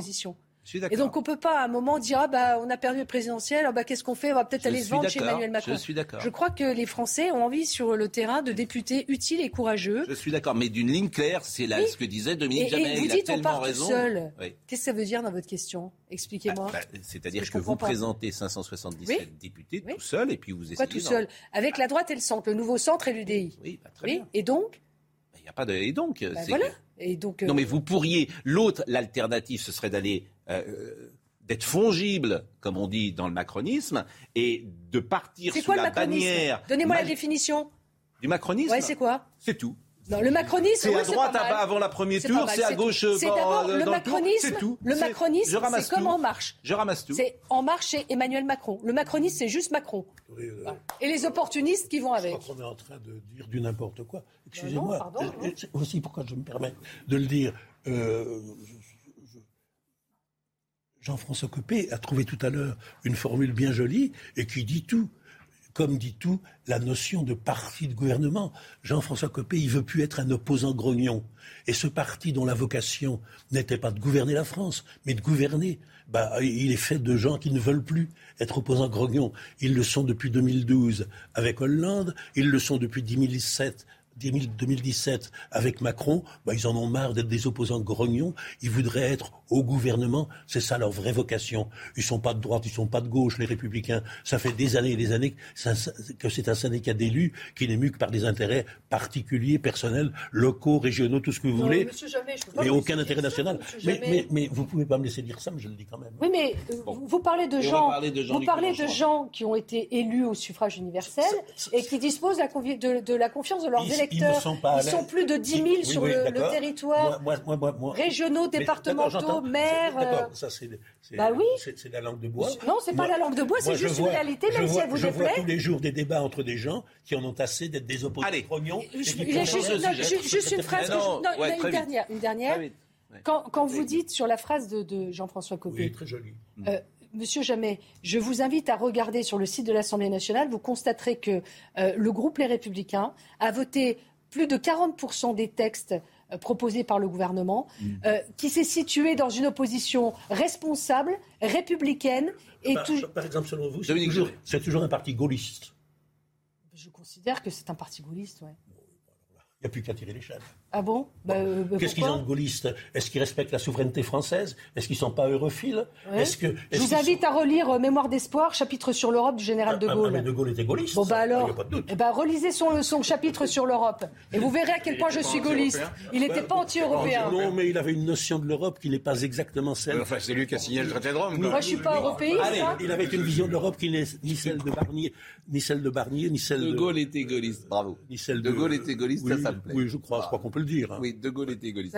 Et donc on ne peut pas à un moment dire ah bah on a perdu le présidentiel, ah bah qu'est-ce qu'on fait On va peut-être aller se vendre chez Emmanuel Macron. Je suis d'accord. Je crois que les Français ont envie sur le terrain de députés utiles et courageux. Je suis d'accord, mais d'une ligne claire, c'est là ce que disait Dominique Jamais. Et vous dites on part tout seul. Qu'est-ce que ça veut dire dans votre question? Expliquez-moi. Ah, bah, c'est-à-dire que, vous présentez 577 députés tout seul et puis vous essayez. Pas tout seul? Avec la droite et le centre, le nouveau centre et l'UDI. Oui, bah, très bien. Et donc? Il n'y a pas de et donc. voilà. Et donc, Non, mais vous pourriez. L'autre, l'alternative, ce serait d'aller euh, d'être fongible, comme on dit dans le macronisme, et de partir sous la bannière. Donnez-moi la définition. Du macronisme Ouais, c'est quoi C'est tout. Non, le macronisme. C'est à droite avant la premier tour, c'est à gauche C'est d'abord le macronisme. C'est tout. Le macronisme, c'est comme En Marche. Je ramasse tout. C'est En Marche, c'est Emmanuel Macron. Le macronisme, c'est juste Macron. Euh, Et les opportunistes qui vont avec. Je crois qu'on est en train de dire du n'importe quoi. Excusez-moi. C'est aussi pourquoi je me permets de le dire. Euh, Jean-François Copé a trouvé tout à l'heure une formule bien jolie et qui dit tout. Comme dit tout, la notion de parti de gouvernement. Jean-François Copé, il veut plus être un opposant grognon. Et ce parti dont la vocation n'était pas de gouverner la France, mais de gouverner, bah, il est fait de gens qui ne veulent plus être opposants grognons. Ils le sont depuis 2012 avec Hollande, ils le sont depuis 2007 2017 avec Macron, bah, ils en ont marre d'être des opposants grognons. Ils voudraient être au gouvernement. C'est ça leur vraie vocation. Ils sont pas de droite, ils sont pas de gauche, les républicains. Ça fait des années et des années que c'est un syndicat d'élus qui n'est mu que par des intérêts particuliers, personnels, locaux, régionaux, tout ce que vous voulez. mais aucun intérêt national. Mais, mais, mais, vous pouvez pas me laisser dire ça, mais je le dis quand même. Oui, mais euh, vous parlez de gens, vous parlez de gens qui ont été élus au suffrage universel et qui disposent de, la confiance de leurs électeurs. Ils, sont, plus de 10 000 sur le, territoire, régionaux, départementaux, maires. D'accord, euh, ça c'est bah oui. la langue de bois. Non, c'est pas la langue de bois, c'est juste une réalité, même si elle vous je déplaît. Je vois tous les jours des débats entre des gens qui en ont assez d'être des opposants Allez. prognons. Juste une phrase. Non, une dernière. Une dernière. Quand vous dites sur la phrase de Jean-François Copé. très jolie. Euh, Monsieur Jamais, je vous invite à regarder sur le site de l'Assemblée nationale. Vous constaterez que euh, le groupe Les Républicains a voté plus de 40% des textes euh, proposés par le gouvernement, mm. euh, qui s'est situé dans une opposition responsable, républicaine. Et par, par exemple, selon vous, c'est toujours, toujours, un parti gaulliste Je considère que c'est un parti gaulliste, oui. Il n'y a plus qu'à tirer les chaînes. Ah bon bah, euh, bah, Qu'est-ce qu'ils ont de gaullistes Est-ce qu'ils respectent la souveraineté française Est-ce qu'ils ne sont pas europhiles est-ce que, Je vous invite à relire euh, Mémoire d'espoir, chapitre sur l'Europe du général de ah, Gaulle. Ah, mais de Gaulle était gaulliste. Bon, bah alors, eh ben, relisez son, son chapitre sur l'Europe. Et vous verrez à quel point je suis gaulliste. Il n'était pas anti-européen. Non, mais il avait une notion de l'Europe qui n'est pas exactement celle. Enfin, c'est lui qui a signé le traité de Rome. Moi, je ne suis pas européiste. Hein. il avait une vision de l'Europe qui n'est ni celle de Barnier, ni celle de Barnier, ni celle de. De Gaulle était gaulliste, bravo. Ni celle de. Gaulle était gaulliste, ça, ça me plaît. Oui, je crois, je crois qu'on peut le dire. Hein. Oui, De Gaulle était gaulliste.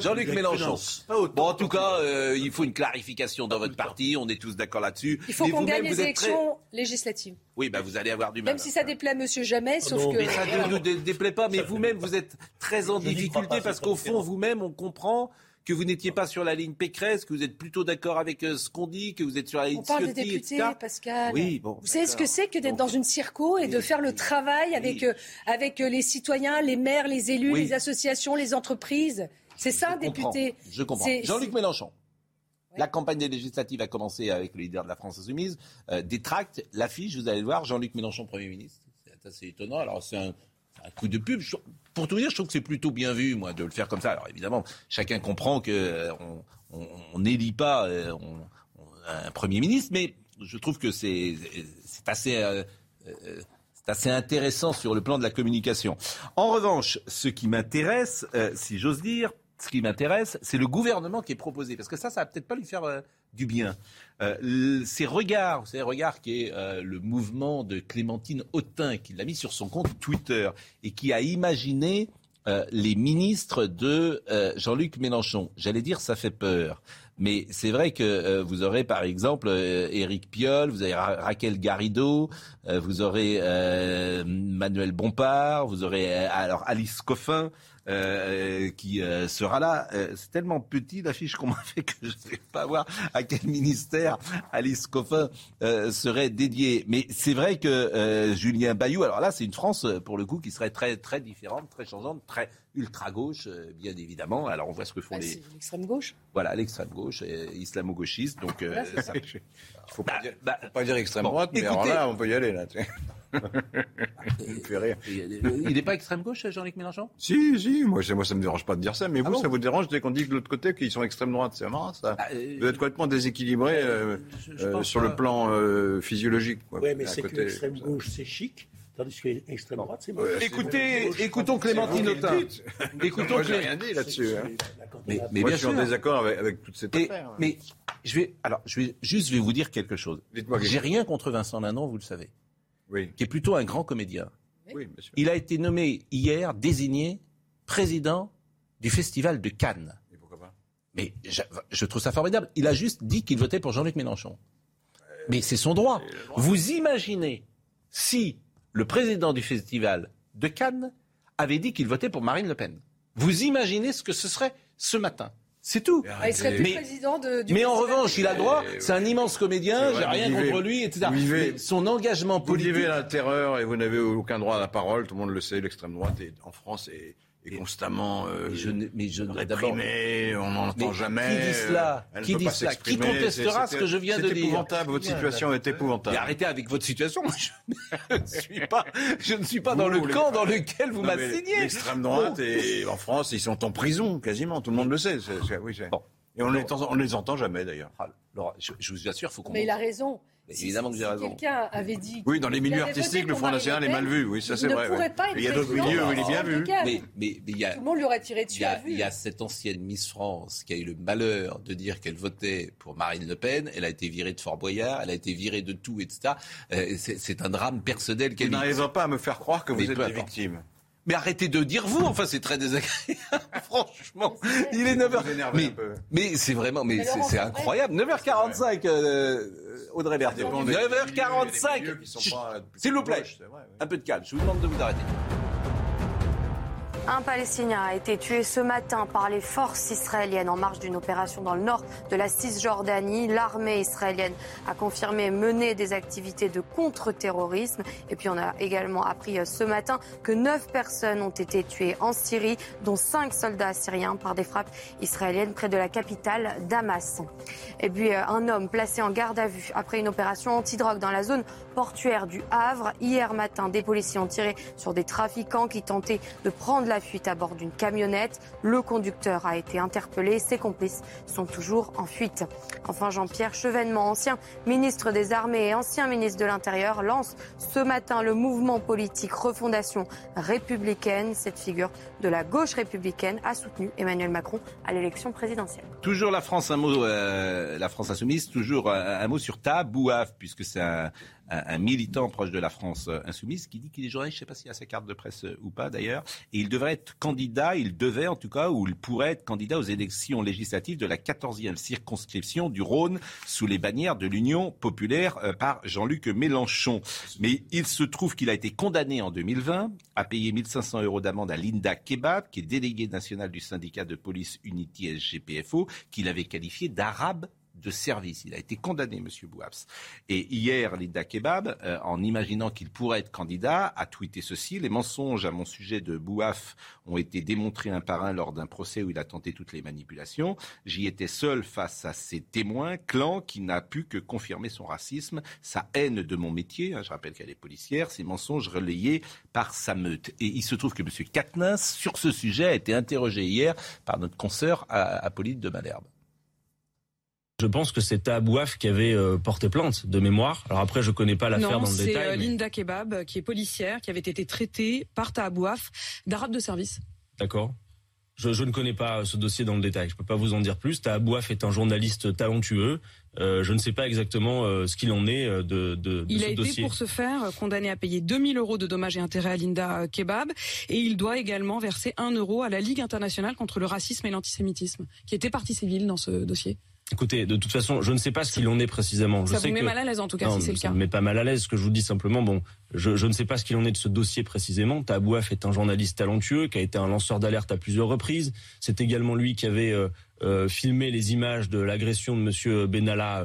Jean-Luc Mélenchon. Bon, en tout cas, euh, il faut une clarification dans votre parti. On est tous d'accord là-dessus. Il faut qu'on gagne les élections législatives. Oui, bah vous allez avoir du mal. Même si ça déplaît à Monsieur Jamais, sauf que. Mais ça ne nous déplaît pas. Mais vous-même, vous êtes très en difficulté parce qu'au fond, vous-même, on comprend que vous n'étiez pas sur la ligne Pécresse, que vous êtes plutôt d'accord avec euh, ce qu'on dit, que vous êtes sur la ligne On parle des députés, Pascal. Oui, bon. Vous savez ce que c'est que d'être dans une circo et de faire le travail avec, euh, avec euh, les citoyens, les maires, les élus, les associations, les entreprises? C'est ça, un député? Je comprends. Jean-Luc Mélenchon. La campagne des législatives a commencé avec le leader de la France Insoumise. des tracts, l'affiche, vous allez le voir, Jean-Luc Mélenchon, Premier ministre. C'est assez étonnant. Alors, c'est un, un coup de pub. Pour tout dire, je trouve que c'est plutôt bien vu, moi, de le faire comme ça. Alors évidemment, chacun comprend que euh, on n'élit pas euh, un Premier ministre, mais je trouve que c'est assez... Euh, c'est assez intéressant sur le plan de la communication. En revanche, ce qui m'intéresse, si j'ose dire, ce qui m'intéresse, c'est le gouvernement qui est proposé. Parce que ça, ça va peut-être pas lui faire du bien. Euh, ces regards, ces regards qui est euh, le mouvement de Clémentine Autain, qui l'a mis sur son compte Twitter et qui a imaginé euh, les ministres de Jean-Luc Mélenchon. J'allais dire, ça fait peur. Mais c'est vrai que vous aurez par exemple Éric Piolle, vous avez Raquel Garrido, vous aurez Manuel Bompard, vous aurez alors Alice Coffin. Euh, qui euh, sera là. Euh, c'est tellement petit l'affiche qu'on m'a fait que je ne sais pas voir à quel ministère Alice Coffin serait dédiée. Mais c'est vrai que Julien Bayou, alors là c'est une France pour le coup qui serait très très différente, très changeante, très ultra-gauche, bien évidemment. Alors on voit ce que font Bah, les... c'est l'extrême gauche. Voilà, l'extrême gauche, islamo-gauchiste. Donc, euh, ça- Il faut pas, Bah, bah, faut pas dire extrême bon, droite, mais alors là, on peut y aller. Là, tu sais. Il rire. il n'est pas extrême gauche, Jean-Luc Mélenchon? Si, si, moi, ça- moi ça me dérange pas de dire ça, mais Ah vous, bon ça vous dérange dès qu'on dit de l'autre côté qu'ils sont extrême droite, c'est marrant ça. Bah, euh, Vous êtes complètement déséquilibré euh, je- je euh, sur pas. le plan euh, physiologique. Oui, mais c'est que l'extrême gauche, c'est chic, tandis que l'extrême droite, c'est moche. Ouais, Écoutez, gauche, écoutons Clémentine Autain. dites. Écoutons Moi, j'ai rien dit là-dessus. Hein. Mais- a- mais Moi, bien je suis en désaccord avec, avec toute cette Et- affaire. hein. mais je vais, alors, je vais juste je vais vous dire quelque chose. Dites-moi J'ai rien contre Vincent Lindon, vous le savez, Oui, qui est plutôt un grand comédien. oui. Il a été nommé hier, désigné président du Festival de Cannes. Et pourquoi pas? Mais je, je trouve ça formidable. Il a juste dit qu'il votait pour Jean-Luc Mélenchon. Mais c'est son droit. Vous imaginez si le président du festival de Cannes avait dit qu'il votait pour Marine Le Pen. Vous imaginez ce que ce serait ce matin. C'est tout. Ah, il serait plus Mais- président de, du Mais en revanche, il a droit. C'est un immense comédien. J'ai rien vous vivez- contre lui, etc. vous vivez- Mais son engagement Vous politique. vivez la terreur et vous n'avez aucun droit à la parole. Tout le monde le sait. L'extrême droite est, en France est, est constamment euh, Mais je ne- mais je réprimée. On n'en entend Mais jamais. qui dit cela Elle Qui dit cela Qui contestera C'est- ce que je viens de c'est dire épouvantable. Votre situation est épouvantable. Mais arrêtez avec votre situation. Je ne suis pas, je ne suis pas dans le camp dans lequel vous m'assignez. L'extrême droite et en France, ils sont en prison quasiment. Tout le monde le sait. C'est- c'est- oui, c'est- Bon. Et on ne les, entend- on les entend jamais d'ailleurs. Ah, Laura, je, je vous assure, faut qu'on. Mais il a raison. Si- évidemment que j'ai si raison. quelqu'un avait dit. Oui, dans les milieux artistiques, le Front Marine National est mal vu. Oui, ça il c'est vrai. pourrait ouais. pas être Et Il y a d'autres milieux où il est bien vu. Mais, mais, mais il y a, Tout le monde lui aurait tiré il dessus il y a cette ancienne Miss France qui a eu le malheur de dire qu'elle votait pour Marine Le Pen. Elle a été virée de Fort Boyard, elle a été virée de tout, etc. Euh, c'est, c'est un drame personnel qu'elle vit. n'arrivez pas à me faire croire que vous Mais êtes des victimes. Mais arrêtez de dire vous, enfin c'est très désagréable. Franchement, il est 9h. Vous énervez Mais, mais c'est vraiment, mais c'est, incroyable. 9h45, euh, Audrey Berthaud. dépend des- 9h45. des milieux qui sont Chut, pas S'il vous plaît, un peu de calme. Je vous demande de vous arrêter. Un Palestinien a été tué ce matin par les forces israéliennes en marge d'une opération dans le nord de la Cisjordanie. L'armée israélienne a confirmé mener des activités de contre-terrorisme. Et puis on a également appris euh, ce matin que neuf personnes ont été tuées en Syrie, dont cinq soldats syriens par des frappes israéliennes près de la capitale Damas. Et puis euh, un homme placé en garde à vue après une opération antidrogue dans la zone portuaire du Havre. Hier matin, des policiers ont tiré sur des trafiquants qui tentaient de prendre la fuite à bord d'une camionnette. Le conducteur a été interpellé. Ses complices sont toujours en fuite. Enfin, Jean-Pierre Chevènement, ancien ministre des Armées et ancien ministre de l'Intérieur, lance ce matin le mouvement politique Refondation républicaine. Cette figure de la gauche républicaine a soutenu Emmanuel Macron à l'élection présidentielle. Toujours la France, un mot, euh, la France insoumise, toujours un, un mot sur Tabouaf, puisque c'est un, un- un militant proche de la France euh, insoumise qui dit qu'il est journaliste, je ne sais pas s'il a sa carte de presse euh, ou pas d'ailleurs, et il devrait être candidat, il devait en tout cas, ou il pourrait être candidat aux élections législatives de la 14e circonscription du Rhône sous les bannières de l'Union populaire euh, par Jean-Luc Mélenchon. Mais il se trouve qu'il a été condamné en 2020 à payer 1500 euros d'amende à Linda Kebab, qui est déléguée nationale du syndicat de police Unity SGPFO, qu'il avait qualifié d'arabe de service. Il a été condamné, Monsieur Bouabs. Et hier, Linda Kebab, euh, en imaginant qu'il pourrait être candidat, a tweeté ceci. Les mensonges à mon sujet de Bouaf ont été démontrés un par un lors d'un procès où il a tenté toutes les manipulations. J'y étais seul face à ces témoins, clan qui n'a pu que confirmer son racisme, sa haine de mon métier. hein, je rappelle qu'elle est policière. Ces mensonges relayés par sa meute. Et il se trouve que Monsieur Katnins, sur ce sujet, a été interrogé hier par notre consoeur euh, Apolline de Malherbe. Je pense que c'est Tabouaf qui avait euh, porté plainte de mémoire. Alors après, je connais pas l'affaire dans le c'est détail. euh, mais- Linda Kebab, euh, qui est policière, qui avait été traitée par Tahabouaf d'arabe de service. D'accord. Je, je ne connais pas ce dossier dans le détail. Je peux pas vous en dire plus. Tabouaf est un journaliste talentueux. Euh, je ne sais pas exactement euh, ce qu'il en est euh, de, de, de Il ce a été dossier. pour ce faire euh, condamné à payer 2000 euros de dommages et intérêts à Linda euh, Kebab et il doit également verser 1 euro à la Ligue internationale contre le racisme et l'antisémitisme, qui était partie civile dans ce dossier. Écoutez, de toute façon, je ne sais pas ce qu'il en est précisément. Je Ça sais vous met que- mal à l'aise en tout cas Non, si c'est le ça cas. me met pas mal à l'aise. Ce que je vous dis simplement, bon, je, je ne sais pas ce qu'il en est de ce dossier précisément. Tabouaf est un journaliste talentueux qui a été un lanceur d'alerte à plusieurs reprises. C'est également lui qui avait euh, euh, filmé les images de l'agression de Monsieur Benalla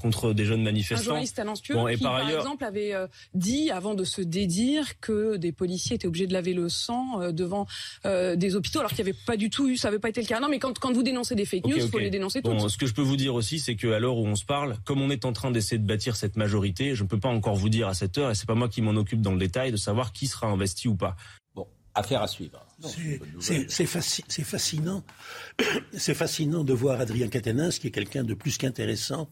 contre des jeunes manifestants. Un journaliste talentueux bon, et qui, par, exemple, avait dit, avant de se dédire, que des policiers étaient obligés de laver le sang devant des hôpitaux, alors qu'il n'y avait pas du tout eu, ça n'avait pas été le cas. Non, mais quand, quand vous dénoncez des fake news, il faut les dénoncer bon, Ce que je peux vous dire aussi, c'est qu'à l'heure où on se parle, comme on est en train d'essayer de bâtir cette majorité, je ne peux pas encore vous dire à cette heure, et c'est pas moi qui m'en occupe dans le détail, de savoir qui sera investi ou pas. Bon, affaire à suivre. C'est fascinant. C'est fascinant de voir Adrien Caténins, qui est quelqu'un de plus qu'intéressant,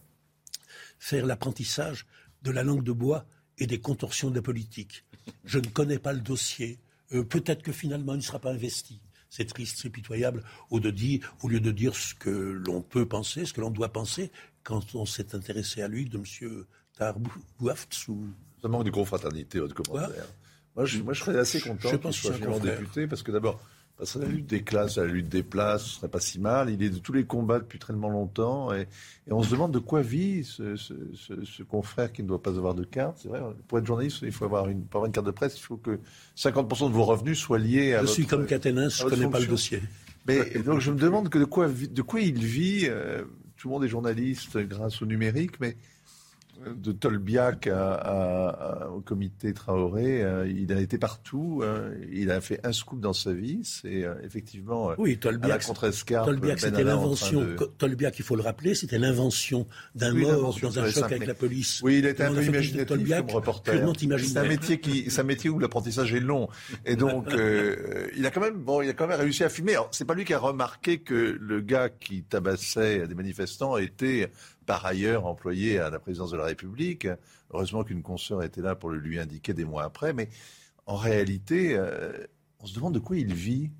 faire l'apprentissage de la langue de bois et des contorsions de la politique. Je ne connais pas le dossier. Euh, peut-être que finalement il ne sera pas investi. C'est triste, c'est pitoyable, au, de dire, au lieu de dire ce que l'on peut penser, ce que l'on doit penser, quand on s'est intéressé à lui, de M. Tarbouaft. Ou... Ça manque de confraternité, votre commentaire. Moi je, moi, je serais assez content qu'il soit finalement député, parce que d'abord, parce que la lutte des classes, la lutte des places, ce serait pas si mal. Il est de tous les combats depuis tellement longtemps. Et, et on se demande de quoi vit ce, ce, ce, ce, confrère qui ne doit pas avoir de carte. C'est vrai, pour être journaliste, il faut avoir une, pour avoir une carte de presse, il faut que 50% de vos revenus soient liés à Je suis comme Caténin, je ne connais pas le dossier. Mais donc je me demande que de quoi, de quoi il vit. Euh, tout le monde est journaliste grâce au numérique, mais de Tolbiac au comité Traoré, euh, il a été partout. Euh, il a fait un scoop dans sa vie. C'est euh, effectivement oui, Tolbiac, Tolbiac, c'était l'invention. Tolbiac, il faut le rappeler, c'était l'invention d'un mort dans un choc avec la police. Oui, il était un peu imaginatif comme reporter. C'est un métier qui, c'est un métier où l'apprentissage est long. Et donc, il a quand même, bon, il a quand même réussi à fumer. C'est pas lui qui a remarqué que le gars qui tabassait des manifestants était par ailleurs employé à la présidence de la République. Heureusement qu'une consoeur était là pour le lui indiquer des mois après. Mais en réalité, euh, on se demande de quoi il vit.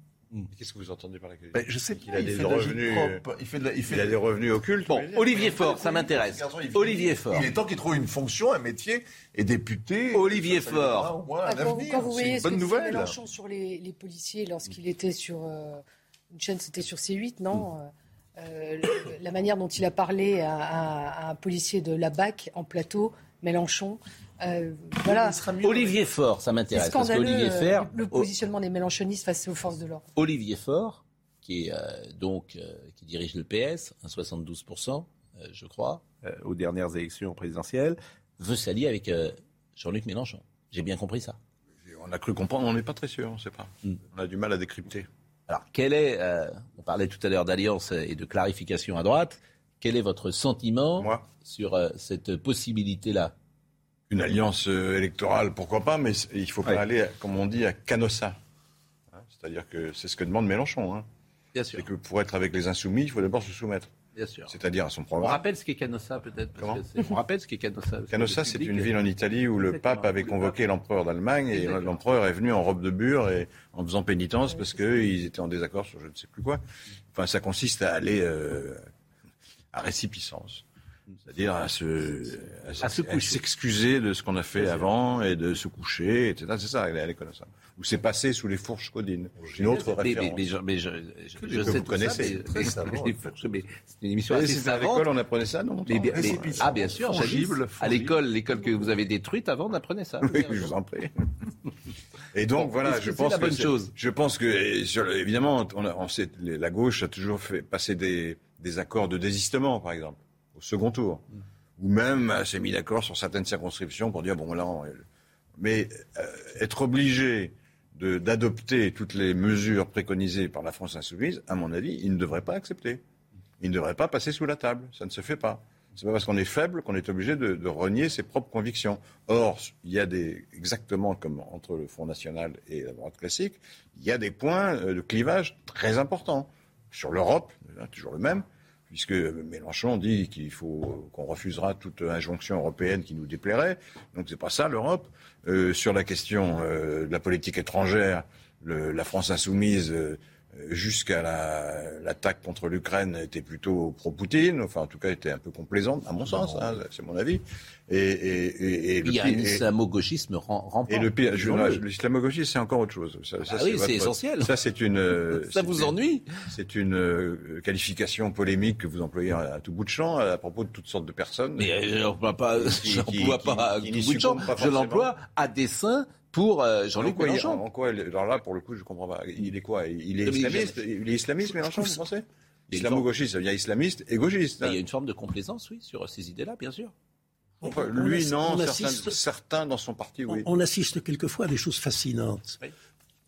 Qu'est-ce que vous entendez par la ben, Je sais qu'il a des revenus. Il, fait il, a des revenus occultes. Bon, Olivier Faure, ça m'intéresse. Olivier Faure. Il est temps qu'il trouve une fonction, un métier, et député. Olivier Faure. Ah, quand, vous voyez ce bonne nouvelle. Mélenchon sur les, les policiers lorsqu'il était sur euh, une chaîne, c'était sur C8, non mm. Euh, la manière dont il a parlé à, un policier de la BAC en plateau, Mélenchon. Euh, voilà. Olivier Faure, ça m'intéresse. Parce Olivier Faure, le positionnement des mélenchonistes face aux forces de l'ordre. Olivier Faure, qui est euh, donc qui dirige le PS, un 72 je crois, aux dernières élections présidentielles, veut s'allier avec Jean-Luc Mélenchon. J'ai bien compris ça. On a cru comprendre, on n'est pas très sûr, on ne sait pas. Hmm. On a du mal à décrypter. Alors, quel est, euh, on parlait tout à l'heure d'alliance et de clarification à droite, quel est votre sentiment sur euh, cette possibilité-là? Une alliance euh, électorale, pourquoi pas, mais il faut pas aller, comme on dit, à Canossa. Hein, c'est-à-dire que c'est ce que demande Mélenchon. Hein. Bien sûr. C'est que pour être avec les insoumis, il faut d'abord se soumettre. Bien sûr. C'est-à-dire à son programme. On rappelle ce qu'est Canossa, peut-être. On rappelle ce qu'est Canossa. Canossa, c'est une ville en Italie où le pape avait convoqué l'empereur d'Allemagne et l'empereur est venu en robe de bure et en faisant pénitence parce qu'ils étaient en désaccord sur je ne sais plus quoi. Enfin, ça consiste à aller euh, à récipicence. C'est-à-dire à se, à, s'excuser de ce qu'on a fait avant et de se coucher, etc. C'est ça, l'école ça. Ou c'est passé sous les fourches codines. Une autre référence. Mais, je, mais je, je, sais vous connaissez. Ça, c'est une émission assez savante. À l'école, on apprenait ça, non Ah, bien sûr, À l'école, l'école que vous avez détruite avant, on apprenait ça. Oui, je vous en prie. Et donc voilà, je pense la bonne chose. Je pense que évidemment, on, on sait, la gauche a toujours fait passer des, des accords de désistement, par exemple au second tour. Ou même s'est mis d'accord sur certaines circonscriptions pour dire, bon, là, mais euh, être obligé d'adopter toutes les mesures préconisées par la France insoumise, à mon avis, il ne devrait pas accepter. Il ne devrait pas passer sous la table. Ça ne se fait pas. C'est pas parce qu'on est faible qu'on est obligé de, de, renier ses propres convictions. Or, il y a des, exactement comme entre le Front National et la droite classique, il y a des points euh, de clivage très importants. Sur l'Europe, toujours le même, puisque Mélenchon dit qu'il faut qu'on refusera toute injonction européenne qui nous déplairait. Donc c'est pas ça l'Europe. Euh, sur la question euh, de la politique étrangère, le, la France insoumise euh, jusqu'à l'attaque contre l'Ukraine était plutôt pro-Poutine, enfin en tout cas était un peu complaisante, à mon sens, hein, c'est mon avis. Et, et, et, Il y a un islamo-gauchisme rampant. Et le pire, l'islamo-gauchisme c'est encore autre chose. Ça, ah oui, c'est essentiel. Ça c'est une. ça vous ennuie C'est une euh, qualification polémique que vous employez à, tout bout de champ à propos de toutes sortes de personnes. Mais je n'emploie pas, l'emploie pas à tout bout de champ. Je l'emploie à dessein pour euh, Jean-Luc Mélenchon. En quoi Alors là, pour le coup, je comprends pas. Il est quoi? Il est islamiste? Il est islamiste, Mélenchon, vous pensez? Islamo-gauchiste, ça veut dire islamiste et gauchiste. Il y a une forme de complaisance, oui, sur ces idées-là, bien sûr. Lui, non. certains, dans son parti, oui. On, assiste quelquefois à des choses fascinantes.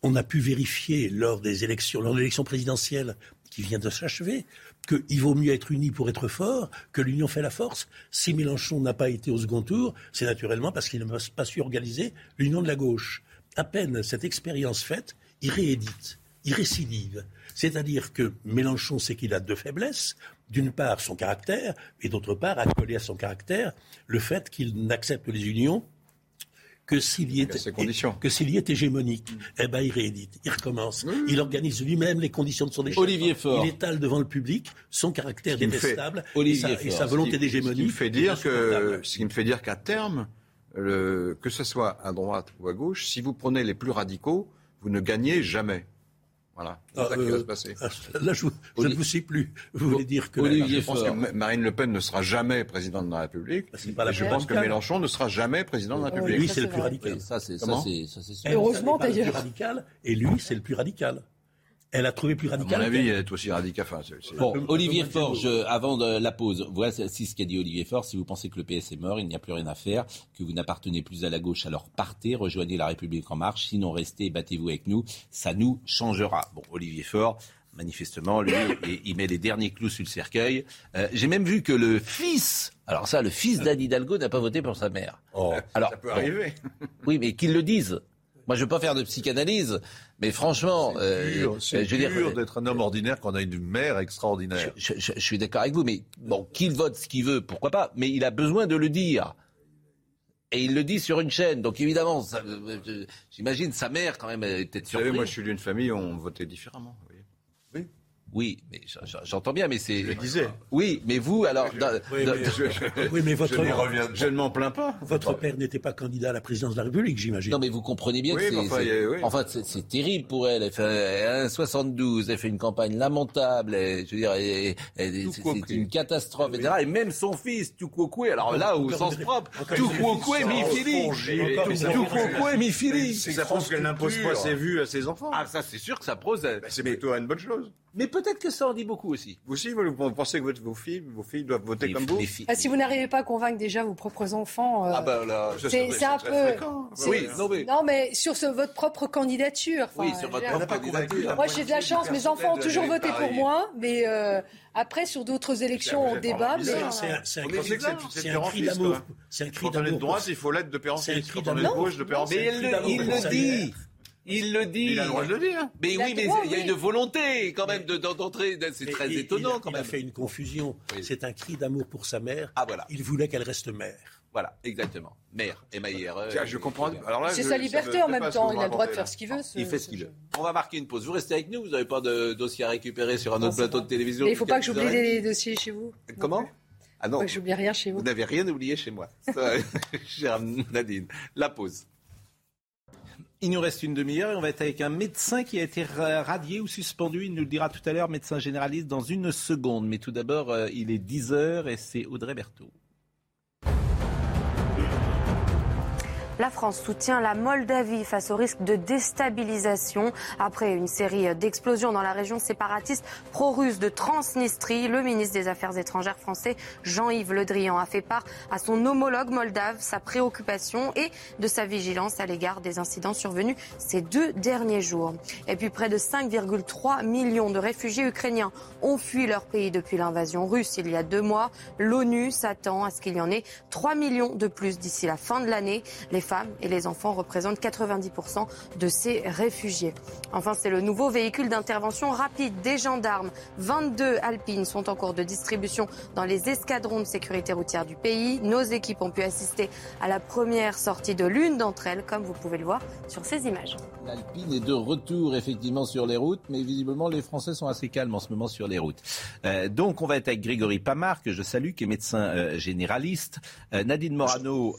On a pu vérifier lors des élections, lors de l'élection présidentielle qui vient de s'achever, qu'il vaut mieux être uni pour être fort, que l'union fait la force. Si Mélenchon n'a pas été au second tour, c'est naturellement parce qu'il n'a pas su organiser l'union de la gauche. À peine cette expérience faite, il réédite, il récidive. C'est-à-dire que Mélenchon sait qu'il a deux faiblesses. D'une part, son caractère, et d'autre part, accolé à son caractère, le fait qu'il n'accepte les unions que s'il y, est hégémonique. Eh ben, il réédite, il recommence. Il organise lui-même les conditions de son échec. Olivier Faure. Il étale devant le public son caractère détestable et, sa, volonté d'hégémonie. Ce qui me fait dire qu'à terme, que ce soit à droite ou à gauche, si vous prenez les plus radicaux, vous ne gagnez jamais. Voilà. C'est ça qui va euh, se passer. Ah, là, je, ne vous sais plus. Vous voulez dire que. je pense que Marine Le Pen ne sera jamais présidente de la République. Bah, je pense que Mélenchon ne sera jamais président de la République. lui, c'est le plus radical. Ça, c'est Heureusement, d'ailleurs. radical, et lui, c'est le plus radical. Elle a trouvé plus radical. À mon avis, elle est aussi radicale. bon, Olivier Faure, avant de la pause, voilà ce qu'a dit Olivier Faure. Si vous pensez que le PS est mort, il n'y a plus rien à faire, que vous n'appartenez plus à la gauche, alors partez, rejoignez la République en marche. Sinon, restez et battez-vous avec nous. Ça nous changera. Bon, Olivier Faure, manifestement, lui, il met les derniers clous sur le cercueil. Euh, j'ai même vu que le fils, alors ça, le fils d'Anne Hidalgo n'a pas voté pour sa mère. Oh, alors, ça peut arriver. oui, mais qu'ils le disent. Moi, je ne veux pas faire de psychanalyse, mais franchement, c'est euh, dur, euh, d'être un homme ordinaire quand on a une mère extraordinaire. Je, je suis d'accord avec vous, mais bon, qu'il vote ce qu'il veut, pourquoi pas Mais il a besoin de le dire. Et il le dit sur une chaîne. Donc évidemment, euh, j'imagine sa mère quand même était surprise. Vous savez, moi je suis d'une famille où on votait différemment. Oui, mais j'entends bien, mais c'est. Je disais. Oui, mais vous, alors. Oui, mais, votre. Je, ne m'en plains pas. Votre père n'était pas candidat à la présidence de la République, j'imagine. Non, mais vous comprenez bien que c'est. En fait, c'est terrible pour elle. Elle fait 1,72, elle fait une campagne lamentable. je veux dire, c'est une catastrophe, etc. Et même son fils, Tukwokwe, alors là, au sens propre, Tukwokwe Mifili. Tukwokwe Mifili. Ça prouve qu'elle n'impose pas ses vues à ses enfants. Ah, ça, c'est sûr que ça pose. Bah, c'est plutôt une bonne chose. Mais peut-être que ça en dit beaucoup aussi. Vous aussi, vous pensez que vos filles, vos filles doivent voter comme vous ah, Si vous n'arrivez pas à convaincre déjà vos propres enfants, euh, ah ben là, c'est un peu. Oui, non mais... non mais sur votre propre candidature. Oui, sur votre propre candidature. Moi j'ai de la chance, mes enfants ont toujours voté pour moi, mais euh, après sur d'autres élections on débat. C'est un cri d'amour. C'est un cri d'amour. de droite, il faut l'aide de père C'est un cri d'amour. gauche, de père Mais il le dit. Il le dit. Il a le droit de le dire. Mais oui, mais il y a une volonté quand même d'entrer. c'est très étonnant quand même. Il a fait une confusion. C'est un cri d'amour pour sa mère. Ah voilà. Il voulait qu'elle reste mère. Voilà, exactement. Mère, M-A-I-R-E. je comprends. C'est sa liberté en même temps. Il a le droit de faire ce qu'il veut. il fait ce qu'il veut. On va marquer une pause. Vous restez avec nous. Vous n'avez pas de dossier à récupérer sur un autre plateau de télévision. Mais il ne faut pas que j'oublie les dossiers chez vous. Comment ah non. J'oublie rien chez vous. Vous n'avez rien oublié chez moi. Chère Nadine. La pause. Il nous reste une demi-heure et on va être avec un médecin qui a été radié ou suspendu. Il nous le dira tout à l'heure, médecin généraliste, dans une seconde. Mais tout d'abord, euh, il est 10 heures et c'est Audrey Berthaud. La France soutient la Moldavie face au risque de déstabilisation. Après une série d'explosions dans la région séparatiste pro-russe de Transnistrie, le ministre des Affaires étrangères français Jean-Yves Le Drian a fait part à son homologue moldave sa préoccupation et de sa vigilance à l'égard des incidents survenus ces deux derniers jours. Et puis près de 5,3 millions de réfugiés ukrainiens ont fui leur pays depuis l'invasion russe il y a deux mois. L'ONU s'attend à ce qu'il y en ait 3 millions de plus d'ici la fin de l'année. Femmes et les enfants représentent 90% de ces réfugiés. Enfin, c'est le nouveau véhicule d'intervention rapide des gendarmes. 22 Alpines sont en cours de distribution dans les escadrons de sécurité routière du pays. Nos équipes ont pu assister à la première sortie de l'une d'entre elles, comme vous pouvez le voir sur ces images. L'Alpine est de retour effectivement sur les routes, mais visiblement les Français sont assez calmes en ce moment sur les routes. Euh, donc on va être avec Grégory Pamar, que je salue, qui est médecin euh, généraliste. Euh, Nadine Morano,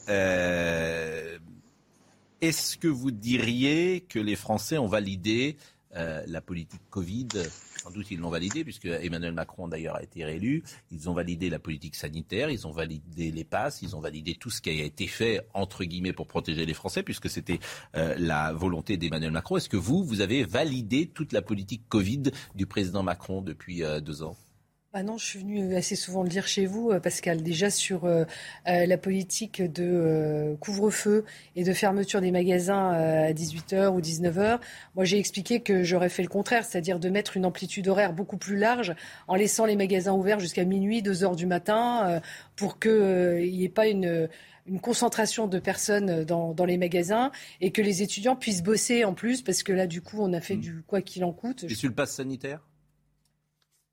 est-ce que vous diriez que les Français ont validé la politique Covid? Sans doute ils l'ont validé, puisque Emmanuel Macron d'ailleurs a été réélu. Ils ont validé la politique sanitaire, ils ont validé les passes, ils ont validé tout ce qui a été fait, entre guillemets, pour protéger les Français, puisque c'était euh, la volonté d'Emmanuel Macron. Est-ce que vous, vous avez validé toute la politique Covid du président Macron depuis euh, deux ans? Ah non, je suis venue assez souvent le dire chez vous, euh, Pascal, déjà sur euh, euh, la politique de couvre-feu et de fermeture des magasins à 18h ou 19h. Moi, j'ai expliqué que j'aurais fait le contraire, c'est-à-dire de mettre une amplitude horaire beaucoup plus large en laissant les magasins ouverts jusqu'à minuit, 2h du matin, pour qu'il n'y ait pas une, une concentration de personnes dans, dans, les magasins et que les étudiants puissent bosser en plus, parce que là, du coup, on a fait mmh. du quoi qu'il en coûte. Et sur le pass sanitaire?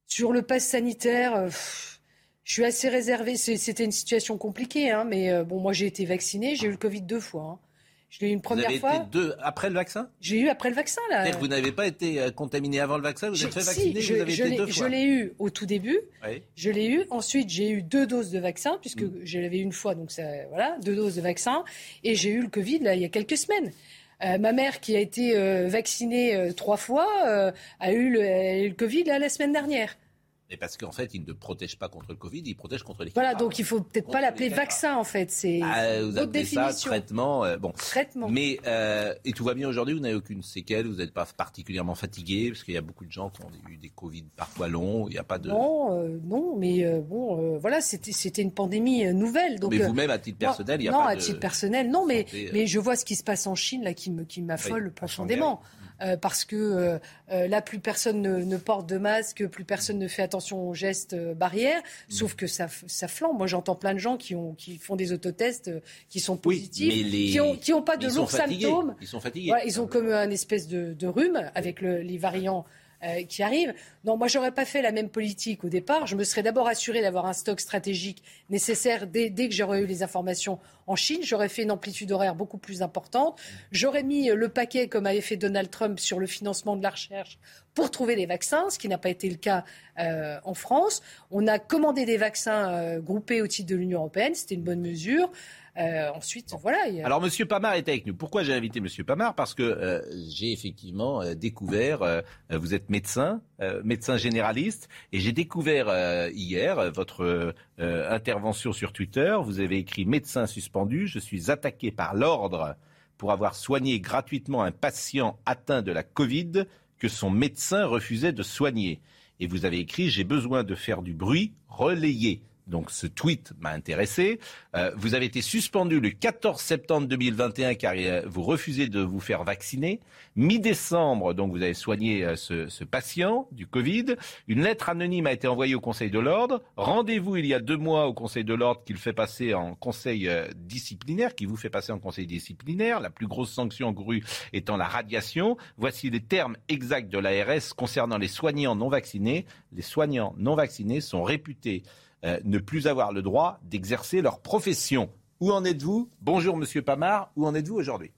Sur le pass sanitaire, euh, je suis assez réservée. C'était une situation compliquée, hein, mais euh, bon, moi j'ai été vaccinée, j'ai eu le Covid deux fois. Hein. Je l'ai eu une première vous avez Été deux après le vaccin? J'ai eu après le vaccin là. vous n'avez pas été euh, contaminé avant le vaccin, vous êtes fait vacciner, je, vous avez été deux fois. Je l'ai eu au tout début. Je l'ai eu. Ensuite, j'ai eu deux doses de vaccin puisque mm. je l'avais une fois, donc ça, voilà, deux doses de vaccin. Et j'ai eu le Covid là il y a quelques semaines. Ma mère, qui a été vaccinée trois fois, a eu, le, Covid la semaine dernière. Et parce qu'en fait, il ne protège pas contre le Covid, il protège contre les Voilà, donc il faut peut-être pas l'appeler vaccin en fait. C'est ah, vous appelez ça traitement. Euh, bon. Traitement. Mais euh, et tout va bien aujourd'hui. Vous n'avez aucune séquelle. Vous n'êtes pas particulièrement fatigué parce qu'il y a beaucoup de gens qui ont eu des Covid parfois longs. Il n'y a pas de. Non, euh, non, mais bon, voilà, c'était c'était une pandémie nouvelle. Donc. Mais vous-même à titre personnel, il y a non, pas à titre personnel, non, mais mais je vois ce qui se passe en Chine là qui me qui m'affole profondément. Euh, parce que euh, euh, là, plus personne ne, porte de masque, plus personne ne fait attention aux gestes barrières, mm. sauf que ça, ça flambe. Moi, j'entends plein de gens qui, ont, qui font des autotests qui sont positifs, qui n'ont qui ont pas de lourds symptômes. Ils sont fatigués. ils ont comme un espèce de, de rhume avec le, les variants euh, qui arrive. Non, moi, j'aurais pas fait la même politique au départ. Je me serais d'abord assuré d'avoir un stock stratégique nécessaire dès, que j'aurais eu les informations en Chine. J'aurais fait une amplitude horaire beaucoup plus importante. J'aurais mis le paquet, comme avait fait Donald Trump, sur le financement de la recherche pour trouver les vaccins, ce qui n'a pas été le cas euh, en France. On a commandé des vaccins euh, groupés au titre de l'Union européenne. C'était une bonne mesure. Euh, ensuite, voilà. Alors, Monsieur Pamar est avec nous. Pourquoi j'ai invité Monsieur Pamar Parce que euh, j'ai effectivement euh, découvert. vous êtes médecin, médecin généraliste, et j'ai découvert hier votre intervention sur Twitter. Vous avez écrit médecin suspendu. Je suis attaqué par l'ordre pour avoir soigné gratuitement un patient atteint de la Covid que son médecin refusait de soigner. Et vous avez écrit J'ai besoin de faire du bruit, relayé donc ce tweet m'a intéressé. Euh, vous avez été suspendu le 14 septembre 2021 car euh, vous refusez de vous faire vacciner. Mi-décembre, donc vous avez soigné euh, ce, patient du Covid. Une lettre anonyme a été envoyée au Conseil de l'ordre. Rendez-vous il y a deux mois au Conseil de l'ordre qu'il fait passer en conseil disciplinaire, qui vous fait passer en conseil disciplinaire. La plus grosse sanction grue étant la radiation. Voici les termes exacts de l'ARS concernant les soignants non vaccinés. Les soignants non vaccinés sont réputés euh, ne plus avoir le droit d'exercer leur profession. Où en êtes-vous? Bonjour Monsieur Pamar, où en êtes-vous aujourd'hui?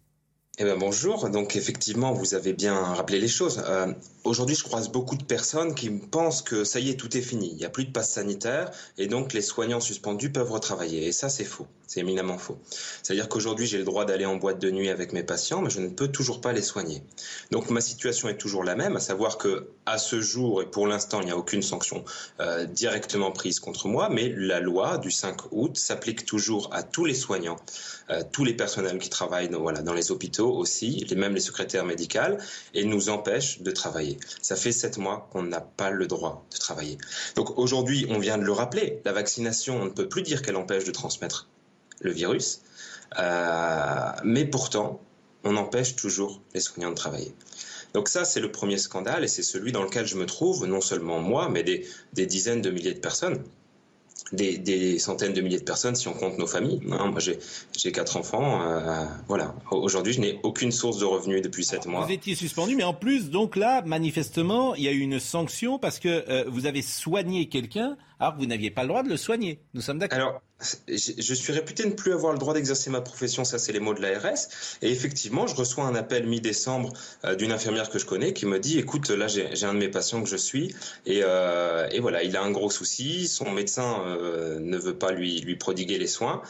Eh bien, bonjour. Donc effectivement, vous avez bien rappelé les choses. Euh, aujourd'hui, je croise beaucoup de personnes qui pensent que ça y est, tout est fini. Il n'y a plus de passe sanitaire et donc les soignants suspendus peuvent retravailler. Et ça, c'est faux. C'est éminemment faux. C'est-à-dire qu'aujourd'hui, j'ai le droit d'aller en boîte de nuit avec mes patients, mais je ne peux toujours pas les soigner. Donc ma situation est toujours la même, à savoir que à ce jour et pour l'instant, il n'y a aucune sanction euh, directement prise contre moi, mais la loi du 5 août s'applique toujours à tous les soignants, tous les personnels qui travaillent dans, les hôpitaux aussi, les, même les secrétaires médicales, et nous empêche de travailler. Ça fait sept mois qu'on n'a pas le droit de travailler. Donc aujourd'hui, on vient de le rappeler, la vaccination, on ne peut plus dire qu'elle empêche de transmettre le virus, euh, mais pourtant, on empêche toujours les soignants de travailler. Donc ça, c'est le premier scandale et c'est celui dans lequel je me trouve, non seulement moi, mais des dizaines de milliers de personnes des, centaines de milliers de personnes si on compte nos familles. Hein, moi, j'ai quatre enfants. Euh, voilà. Aujourd'hui, je n'ai aucune source de revenus depuis sept mois. Vous étiez suspendu, mais en plus, donc là, manifestement, il y a eu une sanction parce que euh, vous avez soigné quelqu'un alors que vous n'aviez pas le droit de le soigner. Nous sommes d'accord. Alors, je suis réputé ne plus avoir le droit d'exercer ma profession, ça c'est les mots de l'ARS. Et effectivement, je reçois un appel mi-décembre euh, d'une infirmière que je connais qui me dit, écoute, là j'ai un de mes patients que je suis, et, euh, et, voilà, il a un gros souci, son médecin euh, ne veut pas lui, prodiguer les soins,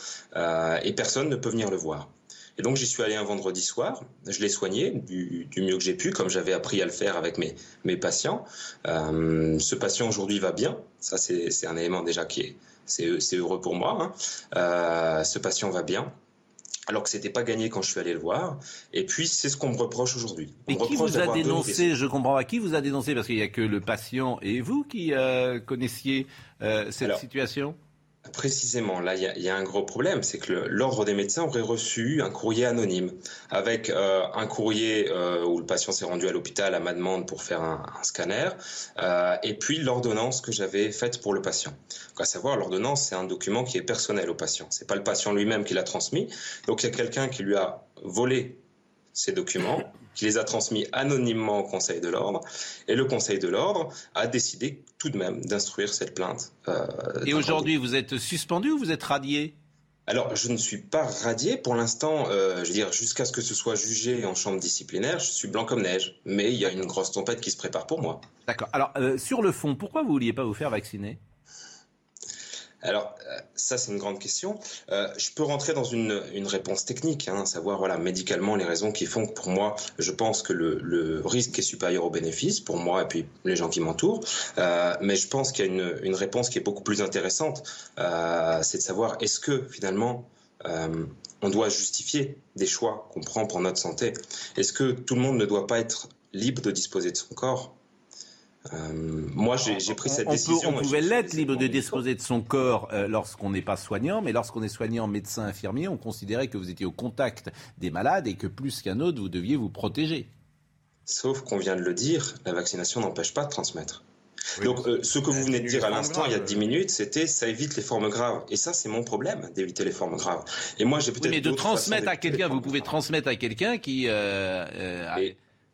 et personne ne peut venir le voir. Et donc j'y suis allé un vendredi soir, je l'ai soigné du, mieux que j'ai pu, comme j'avais appris à le faire avec mes, mes patients. Ce patient aujourd'hui va bien, ça c'est un élément déjà qui est, c'est heureux pour moi. Hein. Euh, ce patient va bien. alors que c'était pas gagné quand je suis allé le voir. Et puis c'est ce qu'on me reproche aujourd'hui. Et qui vous a dénoncé Je comprends pas qui vous a dénoncé? Parce qu'il n'y a que le patient et vous qui euh, connaissiez euh, cette situation? Précisément, là, il y, a un gros problème, c'est que l'ordre des médecins aurait reçu un courrier anonyme, avec euh, un courrier où le patient s'est rendu à l'hôpital à ma demande pour faire un, scanner, et puis l'ordonnance que j'avais faite pour le patient. à savoir, l'ordonnance, c'est un document qui est personnel au patient. C'est pas le patient lui-même qui l'a transmis. Donc, il y a quelqu'un qui lui a volé ces documents, qui les a transmis anonymement au Conseil de l'ordre, et le Conseil de l'ordre a décidé tout de même d'instruire cette plainte. Euh, et aujourd'hui, vous êtes suspendu ou vous êtes radié? Alors, je ne suis pas radié pour l'instant. Euh, je veux dire, jusqu'à ce que ce soit jugé en chambre disciplinaire, je suis blanc comme neige. Mais il y a une grosse tempête qui se prépare pour moi. D'accord. Alors, euh, sur le fond, pourquoi vous vouliez pas vous faire vacciner? Alors, euh, ça, c'est une grande question. Euh, je peux rentrer dans une, réponse technique, hein, savoir, voilà, médicalement, les raisons qui font que pour moi, je pense que le, risque est supérieur au bénéfice, pour moi et puis les gens qui m'entourent. Euh, mais je pense qu'il y a une, réponse qui est beaucoup plus intéressante. C'est de savoir, est-ce que, finalement, on doit justifier des choix qu'on prend pour notre santé? Est-ce que tout le monde ne doit pas être libre de disposer de son corps? Euh, moi, j'ai pris cette décision. on pouvait l'être libre de disposer de son corps euh, lorsqu'on n'est pas soignant, mais lorsqu'on est soignant, médecin, infirmier, on considérait que vous étiez au contact des malades et que plus qu'un autre, vous deviez vous protéger. Sauf qu'on vient de le dire, la vaccination n'empêche pas de transmettre. Donc, euh, ce que vous venez de dire à l'instant, il y a 10 minutes, c'était ça évite les formes graves. Et ça, c'est mon problème, d'éviter les formes graves. Et moi, j'ai peut-être. mais de transmettre à quelqu'un, vous pouvez transmettre à quelqu'un qui.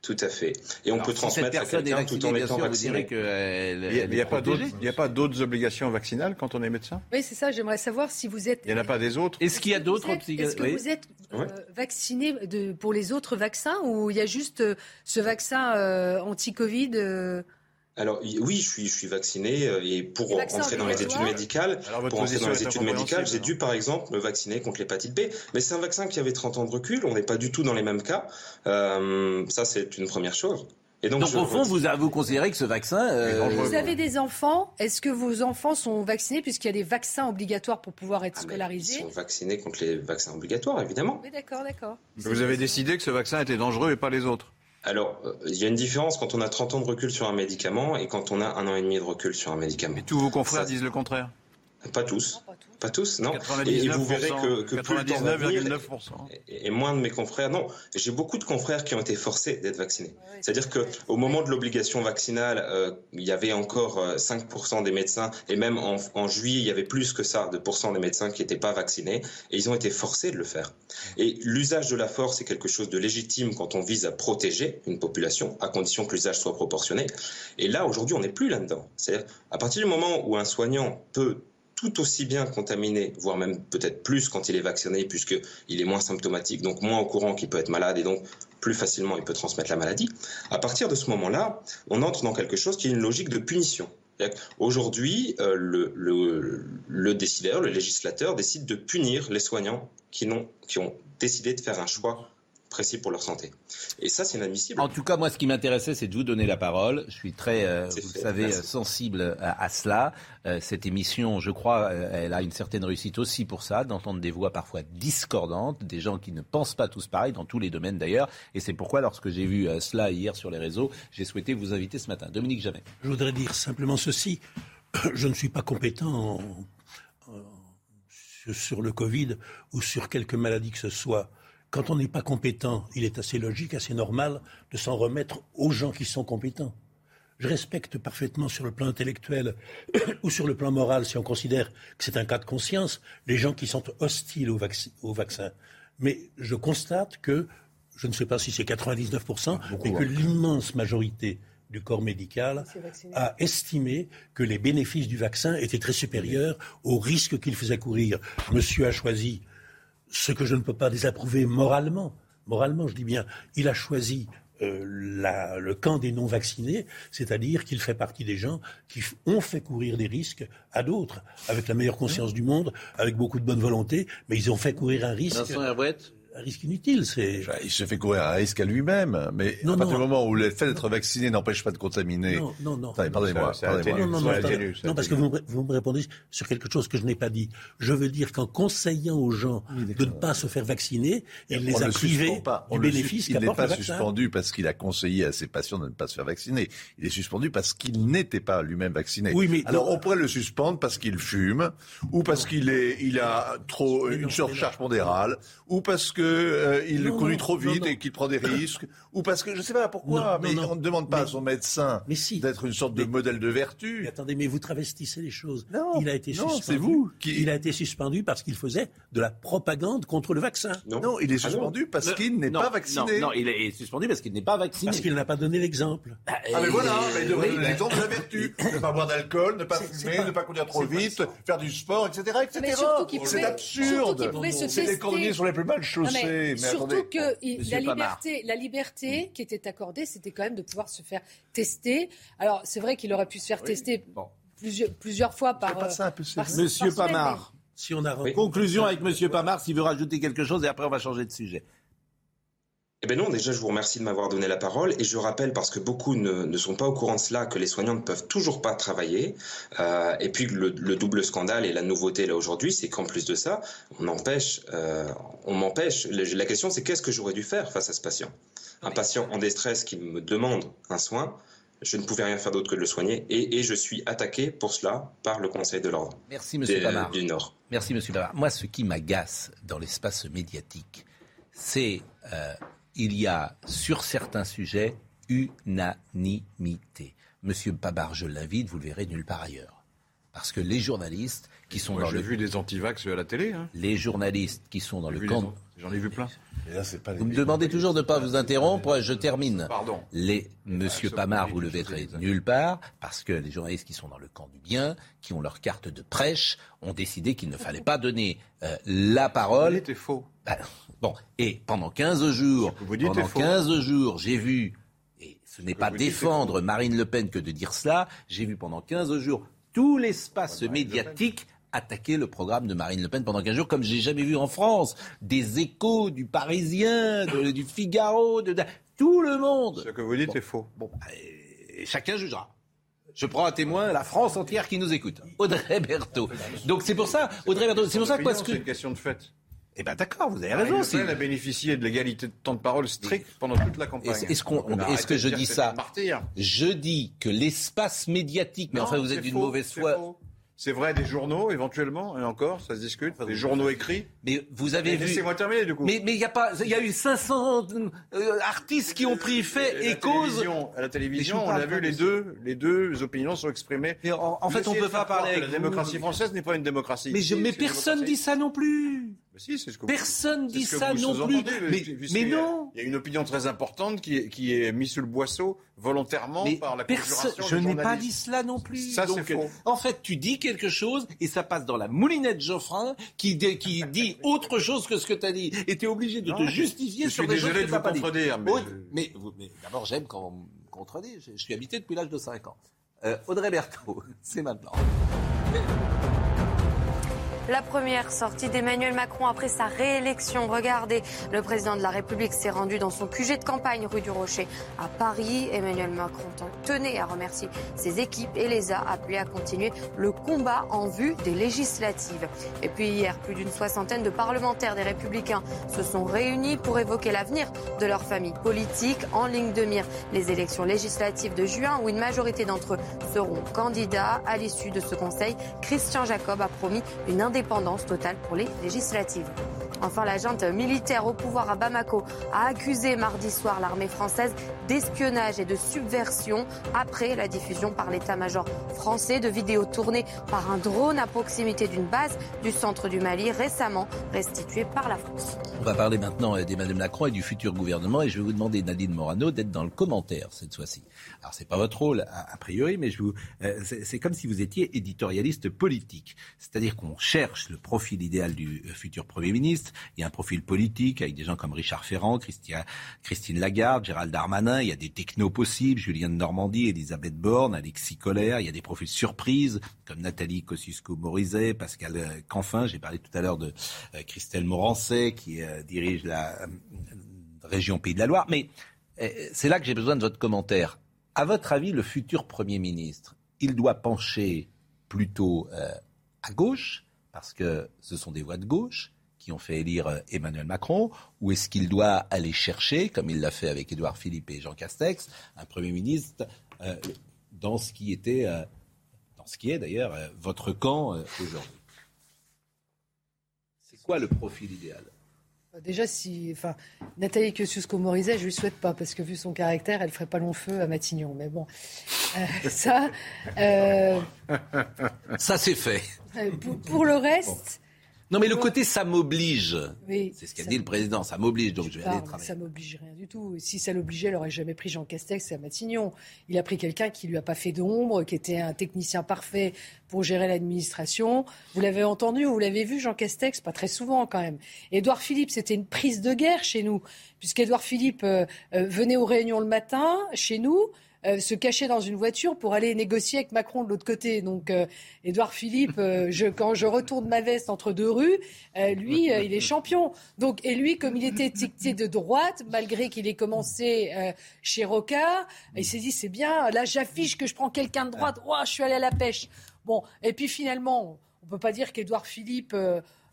Tout à fait. Et on peut transmettre à quelqu'un tout en étant vacciné. il n'y a, pas d'autres obligations vaccinales quand on est médecin? Oui, c'est ça. J'aimerais savoir si vous êtes. Il n'y en a pas des autres? Est-ce qu'il y a d'autres obligations Est-ce que vous êtes euh, vacciné pour les autres vaccins ou il y a juste euh, ce vaccin euh, anti-Covid alors oui, je suis, je suis vacciné euh, et pour entrer dans les études médicales, pour entrer dans les études médicales, j'ai dû par exemple me vacciner contre l'hépatite B. Mais c'est un vaccin qui avait 30 ans de recul, on n'est pas du tout dans les mêmes cas. Euh, ça, c'est une première chose. Et donc, au fond, vous, vous considérez que ce vaccin... Euh... Vous avez des enfants. Est-ce que vos enfants sont vaccinés puisqu'il y a des vaccins obligatoires pour pouvoir être ah, scolarisés Ils sont vaccinés contre les vaccins obligatoires, évidemment. Oui, d'accord, d'accord. Vous avez décidé que ce vaccin était dangereux et pas les autres alors, euh, il y a une différence quand on a 30 ans de recul sur un médicament et quand on a un an et demi de recul sur un médicament. Et tous vos confrères disent le contraire? Pas tous. Pas tous, non. Et vous verrez que, que plus le temps va et, moins de mes confrères, non. J'ai beaucoup de confrères qui ont été forcés d'être vaccinés. C'est-à-dire que au moment de l'obligation vaccinale, euh, il y avait encore 5% euh, des médecins, et même en, en, juillet, il y avait plus que ça de pourcents des médecins qui n'étaient pas vaccinés, et ils ont été forcés de le faire. Et l'usage de la force est quelque chose de légitime quand on vise à protéger une population, à condition que l'usage soit proportionné. Et là, aujourd'hui, on n'est plus là-dedans. C'est-à-dire, à partir du moment où un soignant peut tout aussi bien contaminé, voire même peut-être plus quand il est vacciné, puisqu'il est moins symptomatique, donc moins au courant qu'il peut être malade et donc plus facilement il peut transmettre la maladie. À partir de ce moment-là, on entre dans quelque chose qui est une logique de punition. Aujourd'hui, euh, le, décideur, le législateur décide de punir les soignants qui ont décidé de faire un choix précis pour leur santé. Et ça, c'est inadmissible. En tout cas, moi, ce qui m'intéressait, c'est de vous donner la parole. Je suis très, euh, vous le savez, sensible à, cela. Euh, cette émission, je crois, euh, elle a une certaine réussite aussi pour ça, d'entendre des voix parfois discordantes, des gens qui ne pensent pas tous pareil, dans tous les domaines d'ailleurs. Et c'est pourquoi, lorsque j'ai vu cela hier sur les réseaux, j'ai souhaité vous inviter ce matin. Dominique Jamais. Je voudrais dire simplement ceci. Je ne suis pas compétent sur le Covid ou sur quelque maladie que ce soit. Quand on n'est pas compétent, il est assez logique, assez normal de s'en remettre aux gens qui sont compétents. Je respecte parfaitement sur le plan intellectuel ou sur le plan moral, si on considère que c'est un cas de conscience, les gens qui sont hostiles au, vaccin. Mais je constate que, je ne sais pas si c'est 99%, mais que l'immense majorité du corps médical a estimé que les bénéfices du vaccin étaient très supérieurs aux risques qu'il faisait courir. Monsieur a choisi ce que je ne peux pas désapprouver moralement. Moralement, je dis bien, il a choisi euh, le camp des non-vaccinés, c'est-à-dire qu'il fait partie des gens qui ont fait courir des risques à d'autres, avec la meilleure conscience du monde, avec beaucoup de bonne volonté, mais ils ont fait courir un risque un risque inutile. C'est... Il se fait courir un risque à lui-même. Mais à partir du moment où le fait d'être vacciné n'empêche pas de contaminer. Non, non, non. pardonnez-moi. non, non, non, parce que vous, vous, me répondez sur quelque chose que je n'ai pas dit. Je veux dire qu'en conseillant aux gens de ne pas se faire vacciner, il les a privés du bénéfice Il n'est pas suspendu parce qu'il a conseillé à ses patients de ne pas se faire vacciner. Il est suspendu parce qu'il n'était pas lui-même vacciné. Oui, mais alors on pourrait le suspendre parce qu'il fume, ou parce qu'il est, il a trop une surcharge pondérale, ou parce que euh, il conduit trop vite et qu'il prend des risques, ou parce que je ne sais pas pourquoi, mais on ne demande pas à son médecin d'être une sorte de modèle de vertu. attendez, mais vous travestissez les choses. Non, il a été non, suspendu. c'est vous qui... Il a été suspendu parce qu'il faisait de la propagande contre le vaccin. Non, il est ah suspendu parce qu'il n'est pas vacciné. Non, il est suspendu parce qu'il n'est pas vacciné. Parce qu'il n'a pas donné l'exemple. ah mais voilà, il devrait donner l'exemple de la vertu. ne pas boire d'alcool, ne pas fumer, ne pas conduire trop vite, faire du sport, etc., etc. C'est absurde. C'est les cordonniers sont les plus mal chaussés. Surtout que la liberté, la liberté qui était accordée, c'était quand même de pouvoir se faire tester. Alors c'est vrai qu'il aurait pu se faire tester plusieurs, plusieurs fois par. Monsieur Pamar. Si on a Conclusion avec Monsieur Pamar, s'il veut rajouter quelque chose, et après on va changer de sujet. Eh bien non, déjà je vous remercie de m'avoir donné la parole et je rappelle parce que beaucoup ne, sont pas au courant de cela que les soignants ne peuvent toujours pas travailler euh, et puis le, double scandale et la nouveauté là aujourd'hui c'est qu'en plus de ça on empêche, euh, on m'empêche. La question c'est qu'est-ce que j'aurais dû faire face à ce patient? Un patient en détresse qui me demande un soin, je ne pouvais rien faire d'autre que de le soigner et, je suis attaqué pour cela par le Conseil de l'ordre. Merci Monsieur. Du Nord. Merci Monsieur Pamar. Moi ce qui m'agace dans l'espace médiatique c'est euh, il y a sur certains sujets unanimité. Monsieur Pabar, je l'invite, vous le verrez nulle part ailleurs. Parce que les journalistes qui sont dans le... J'ai vu des antivax à la télé. Hein. Les journalistes qui sont dans le camp... J'en ai vu plein. vous me demandez toujours de ne pas vous interrompre, je termine. Pardon. Les, Monsieur Pamar, vous le verrez nulle part, parce que les journalistes qui sont dans le camp du bien, qui ont leur carte de prêche, ont décidé qu'il ne fallait pas donner euh, la parole. C'était faux. Bah, bon, et pendant 15 jours, pendant 15 jours, j'ai vu, et ce n'est pas défendre Marine Le Pen que de dire cela, j'ai vu pendant 15 jours tout l'espace médiatique attaquer le programme de Marine Le Pen pendant 15 jours, comme j'ai jamais vu en France. Des échos du Parisien, du Figaro, de, tout le monde. Ce que vous dites est faux. Bon, bah, chacun jugera. Je prends à témoin la France entière qui nous écoute. Audrey Berthaud. Donc c'est pour ça, Audrey Berthaud, c'est pour ça que... C'est une question de fait. Eh bien d'accord, vous avez raison. Elle a bénéficié de l'égalité de temps de parole stricte pendant toute la campagne. Est-ce que je dis ça Je dis que l'espace médiatique, mais enfin vous êtes d'une mauvaise foi. C'est vrai des journaux, éventuellement, et encore, ça se discute, des journaux écrits. Mais vous avez vu. Laissez-moi terminer, du coup. Mais il y a pas, il y a eu 500 euh, artistes qui ont pris fait et, cause. À la télévision, on a vu les deux, les deux opinions sont exprimées. Mais en, fait, on peut pas parler. la démocratie française n'est pas une démocratie. Mais, je, mais personne dit ça non plus. Si, ce que Personne dit ça non plus. Mais, non. Il y a une opinion très importante qui est, qui est mise sous le boisseau volontairement par la conjuration Je n'ai pas dit cela non plus. Ça, faux. En fait, tu dis quelque chose et ça passe dans la moulinette Geoffrin qui, qui dit autre chose que ce que tu as dit. Et tu es obligé de te justifier sur des choses que tu n'as pas dit. Mais, mais, d'abord, j'aime quand on me contredit. Je, suis habité depuis l'âge de 5 ans. Euh, Audrey Berthaud, c'est maintenant. La première sortie d'Emmanuel Macron après sa réélection. Regardez, le président de la République s'est rendu dans son QG de campagne rue du Rocher à Paris. Emmanuel Macron tenait à remercier ses équipes et les a appelés à continuer le combat en vue des législatives. Et puis hier, plus d'une soixantaine de parlementaires des Républicains se sont réunis pour évoquer l'avenir de leur famille politique en ligne de mire. Les élections législatives de juin où une majorité d'entre eux seront candidats. À l'issue de ce conseil, Christian Jacob a promis une indépendance totale pour les législatives. Enfin, la junte militaire au pouvoir à Bamako a accusé mardi soir l'armée française d'espionnage et de subversion après la diffusion par l'état-major français de vidéos tournées par un drone à proximité d'une base du centre du Mali récemment restituée par la France. On va parler maintenant d'Emmanuel Macron et du futur gouvernement et je vais vous demander, Nadine Morano, d'être dans le commentaire cette fois-ci. Alors, c'est pas votre rôle a, priori, mais je vous, euh, c'est comme si vous étiez éditorialiste politique. C'est-à-dire qu'on cherche le profil idéal du euh, futur Premier ministre Il y a un profil politique avec des gens comme Richard Ferrand, Christine Lagarde, Gérald Darmanin. Il y a des technos possibles, Julien de Normandie, Elisabeth Borne, Alexis Collère. Il y a des profils surprises comme Nathalie Kosciusko-Morizet, Pascal euh, Canfin. J'ai parlé tout à l'heure de euh, Christelle Morancet qui dirige la région Pays de la Loire. Mais c'est là que j'ai besoin de votre commentaire. À votre avis, le futur Premier ministre, il doit pencher plutôt à gauche, parce que ce sont des voix de gauche qui ont fait élire euh, Emmanuel Macron, ou est-ce qu'il doit aller chercher, comme il l'a fait avec Édouard Philippe et Jean Castex, un Premier ministre euh, dans ce qui était, euh, dans ce qui est d'ailleurs votre camp aujourd'hui? C'est quoi le profil idéal? Déjà, si, enfin, Nathalie Kosciusko-Morizet, je lui souhaite pas, parce que vu son caractère, elle ferait pas long feu à Matignon. Mais bon, ça, ça c'est fait. Euh, pour, le reste. Non, mais le côté ça m'oblige. c'est ce qu'a dit le président, ça m'oblige, donc je vais aller travailler. Ça m'oblige rien du tout. Si ça l'obligeait, elle n'aurait jamais pris Jean Castex à Matignon. Il a pris quelqu'un qui lui a pas fait d'ombre, qui était un technicien parfait pour gérer l'administration. Vous l'avez entendu, vous l'avez vu, Jean Castex, pas très souvent quand même. Édouard Philippe, c'était une prise de guerre chez nous, puisqu'Édouard Philippe euh, euh, venait aux réunions le matin chez nous. Euh, se cacher dans une voiture pour aller négocier avec Macron de l'autre côté. Donc, euh, Édouard Philippe, euh, je, quand je retourne ma veste entre deux rues, lui, il est champion. Donc, et lui, comme il était étiqueté de droite, malgré qu'il ait commencé chez Rocard, il s'est dit c'est bien. Là, j'affiche que je prends quelqu'un de droite. Oh, je suis allé à la pêche. Bon, et puis finalement, on peut pas dire qu'Édouard Philippe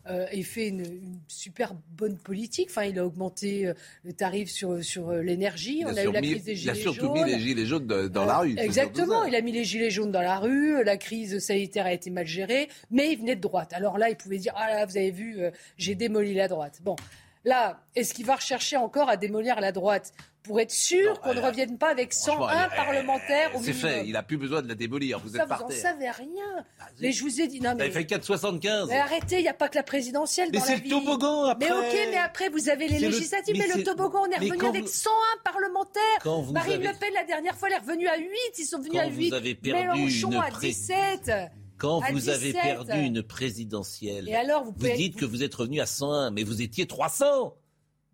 euh, et fait une, super bonne politique. Enfin, il a augmenté euh, le tarif sur, sur euh, l'énergie. On a eu la crise des gilets jaunes. Il a surtout mis les gilets jaunes dans la rue. Exactement. Il a mis les gilets jaunes dans la rue. La crise sanitaire a été mal gérée, mais il venait de droite. Alors là, il pouvait dire ah là, vous avez vu, j'ai démoli la droite. Bon. Là, est-ce qu'il va rechercher encore à démolir la droite? Pour être sûr qu'on ne revienne pas avec 101 parlementaires C'est fait, il n'a plus besoin de la démolir. Vous ça, êtes vous n'en savez rien. mais je vous ai dit, non mais... Vous avez fait 4,75. Mais arrêtez, il n'y a pas que la présidentielle mais c'est le toboggan après. Mais ok, mais après vous avez les législatives, mais, le toboggan, on est revenu avec 101 parlementaires. Marine Le Pen, la dernière fois, elle est revenue à 8, ils sont venus à 8. Vous avez perdu Mélenchon à 17 quand vous avez perdu une présidentielle, et alors vous, vous dites que vous êtes revenu à 101, mais vous étiez 300.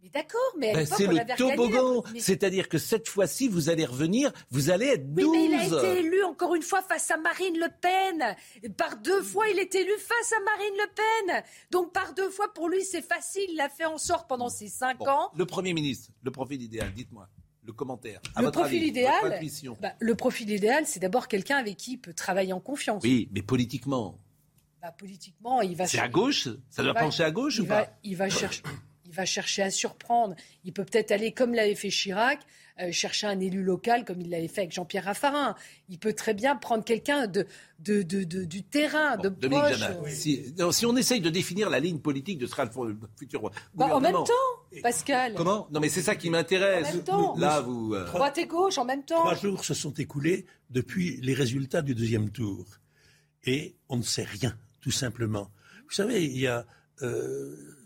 Mais d'accord, mais ben, c'est le toboggan. C'est-à-dire que cette fois-ci, vous allez revenir, vous allez être 12. Oui, mais il a été élu encore une fois face à Marine Le Pen. Par deux fois, il est élu face à Marine Le Pen. Donc par deux fois, pour lui, c'est facile. Il a fait en sorte pendant ces cinq ans. Le Premier ministre, le profil idéal, dites-moi. Le commentaire. le profil idéal, bah, le profil idéal, c'est d'abord quelqu'un avec qui il peut travailler en confiance. Oui, mais politiquement. Bah, politiquement, il va. C'est à gauche Ça doit pencher à gauche ou pas Il va chercher va chercher à surprendre. Il peut peut-être aller, comme l'avait fait Chirac, euh, chercher un élu local, comme il l'avait fait avec Jean-Pierre Raffarin. Il peut très bien prendre quelqu'un de, de, du terrain, de proche. si, si, on essaye de définir la ligne politique de ce sera le futur bah, En même temps, Pascal. Comment? Non, mais c'est ça qui m'intéresse. En même temps. Là, vous. Euh, Droite et gauche, en même temps. Trois jours se sont écoulés depuis les résultats du deuxième tour. Et on ne sait rien, tout simplement. Vous savez, il y a. Euh,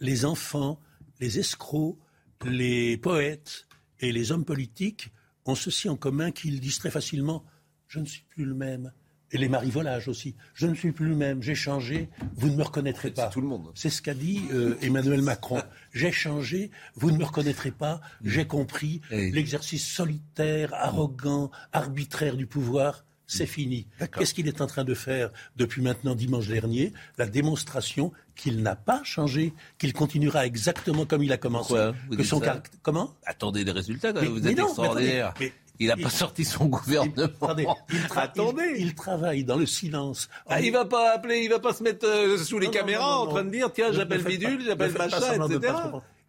les enfants, les escrocs, les poètes et les hommes politiques ont ceci en commun qu'ils disent très facilement Je ne suis plus le même. Et les marivolages aussi. Je ne suis plus le même, j'ai changé, vous ne me reconnaîtrez pas. C'est tout le monde. C'est ce qu'a dit euh, Emmanuel Macron. J'ai changé, vous ne me reconnaîtrez pas, j'ai compris. L'exercice solitaire, arrogant, arbitraire du pouvoir, c'est fini. Qu'est-ce qu'il est en train de faire depuis maintenant dimanche dernier? La démonstration qu'il n'a pas changé, qu'il continuera exactement comme il a commencé. que son Comment? Attendez des résultats quand vous êtes extraordinaire. il n'a pas sorti son gouvernement. Il, travaille dans le silence. Ah, il va pas appeler, il va pas se mettre euh, sous les caméras en train de dire tiens j'appelle bidule, j'appelle machin, etc.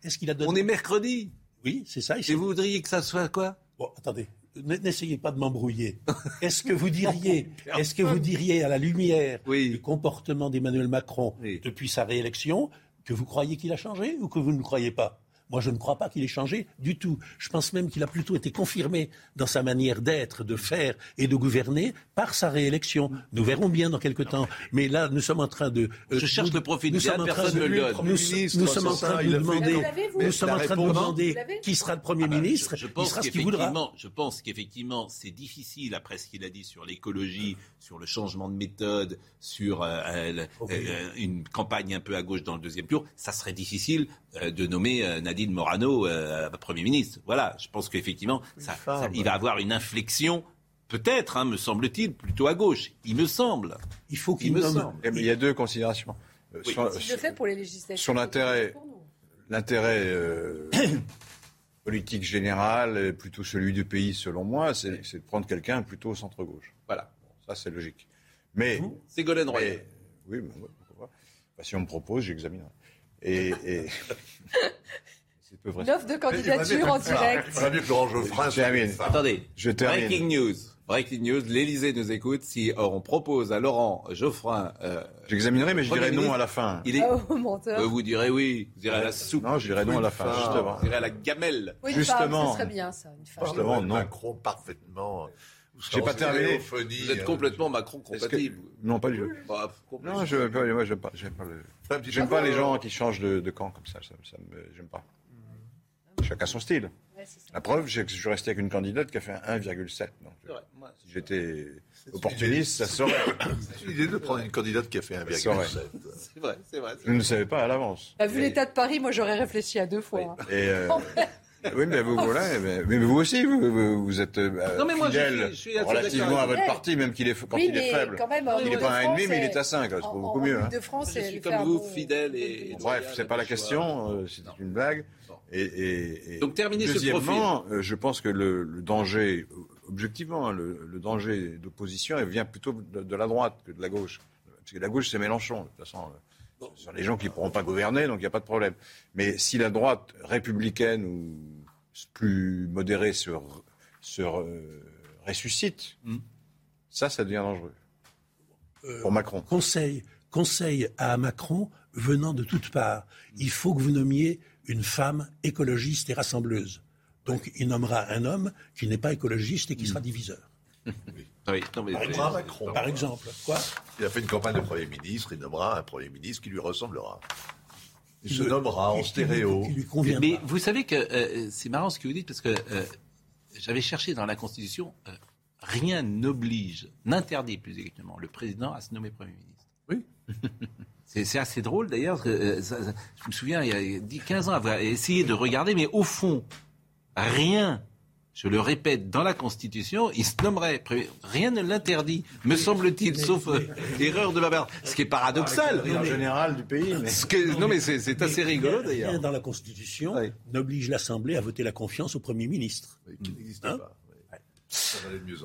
Est-ce qu'il a On est mercredi. Oui, c'est ça. Et vous voudriez que ça soit quoi? Bon, attendez n'essayez pas de m'embrouiller. Est-ce que vous diriez, est-ce que vous diriez à la lumière du comportement d'Emmanuel Macron depuis sa réélection que vous croyez qu'il a changé ou que vous ne le croyez pas? Moi, je ne crois pas qu'il ait changé du tout. Je pense même qu'il a plutôt été confirmé dans sa manière d'être, de faire et de gouverner par sa réélection. Nous verrons bien dans quelques temps. Mais là, nous sommes en train de. Euh, je cherche le profil nous sommes personne ne le donne. Nous, sommes en train de nous demander. Nous sommes en train de demander qui sera le Premier ah ben, ministre. Je, pense qu'il voudra. Je pense qu'effectivement, c'est difficile, après ce qu'il a dit sur l'écologie, sur le changement de méthode, sur euh, euh, une campagne un peu à gauche dans le deuxième tour. Ça serait difficile de nommer Nadine Morano euh, Premier ministre. Voilà, je pense qu'effectivement, ça, il va avoir une inflexion peut-être, hein, me semble-t-il, plutôt à gauche. Il me semble. Il faut qu'il me semble. Il y a deux considérations. Euh, sur, le fait pour les législatives? Sur l'intérêt, l'intérêt euh, politique général, plutôt celui du pays, selon moi, c'est de prendre quelqu'un plutôt au centre-gauche. Voilà, ça c'est logique. Mais Ségolène Royal. Oui, mais, bah, si on me propose, j'examinerai. Et, et... Une offre de candidature en direct. Je Attendez, je Breaking news. Breaking news, l'Elysée nous écoute. Si on propose à Laurent Geoffrin. Euh, J'examinerai, mais je dirais non à la fin. Il est... Oh, menteur. Euh, vous direz oui. Vous direz à la soupe. Non, je dirais non à la fin, justement. Vous direz à la gamelle. Oui, justement. Ce serait bien, ça. Une femme. Justement, non. Macron parfaitement. J'ai pas terminé. Vous êtes euh, complètement Macron compatible. Non, pas du tout. Bah, non, je, moi, j'aime pas, pas, le... pas les gens qui changent de, de camp comme ça. ça, ça j'aime pas. Chacun son style. la preuve, c'est que je suis resté avec une candidate qui a fait 1,7. si j'étais opportuniste, ça serait. C'est l'idée de prendre une candidate qui a fait 1,7. C'est vrai, c'est vrai. Je ne savais pas à l'avance. Vu l'état de Paris, moi j'aurais réfléchi à deux fois. Hein. Et euh, oui, mais vous, voilà, mais, vous aussi, vous, vous êtes euh, non, mais moi, fidèle je suis, relativement à votre parti, même qu'il est, quand il est faible. Quand même, il n'est pas à 1,5, mais il est à 5. C'est beaucoup mieux. Hein. De France, je suis comme vous, fidèle et. Bref, c'est pas la question, euh, c'était une blague. Et, Donc terminer ce profil. Euh, je pense que le, danger, objectivement, hein, le, danger d'opposition, vient plutôt de, la droite que de la gauche. Parce que la gauche, c'est Mélenchon. De toute façon, euh, ce sont les gens qui ne pourront pas gouverner, donc il n'y a pas de problème. Mais si la droite républicaine ou plus modérée se, se ressuscite, hmm. ça, ça devient dangereux. pour Macron. Conseil, conseil à Macron venant de toutes parts. Il faut que vous nommiez une femme écologiste et rassembleuse. Donc il nommera un homme qui n'est pas écologiste et qui sera diviseur. Oui. par, exemple, Quoi? Il a fait une campagne de Premier ministre, il nommera un Premier ministre qui lui ressemblera. Il se nommera en stéréo. Mais vous savez que euh, c'est marrant ce que vous dites parce que euh, j'avais cherché dans la Constitution, euh, rien n'oblige, n'interdit plus exactement le président à se nommer Premier ministre. Oui. C'est assez drôle d'ailleurs. Euh, je me souviens, il y a 10, 15 ans, avoir essayé de regarder, mais au fond, rien, je le répète, dans la Constitution, il se nommerait. Rien ne l'interdit, me semble-t-il, sauf euh, erreur de ma part. Ce qui est paradoxal. En général du pays. non, mais c'est assez rigolo d'ailleurs. Rien dans la Constitution n'oblige l'Assemblée à voter la confiance au Premier ministre. qui n'existe hein pas.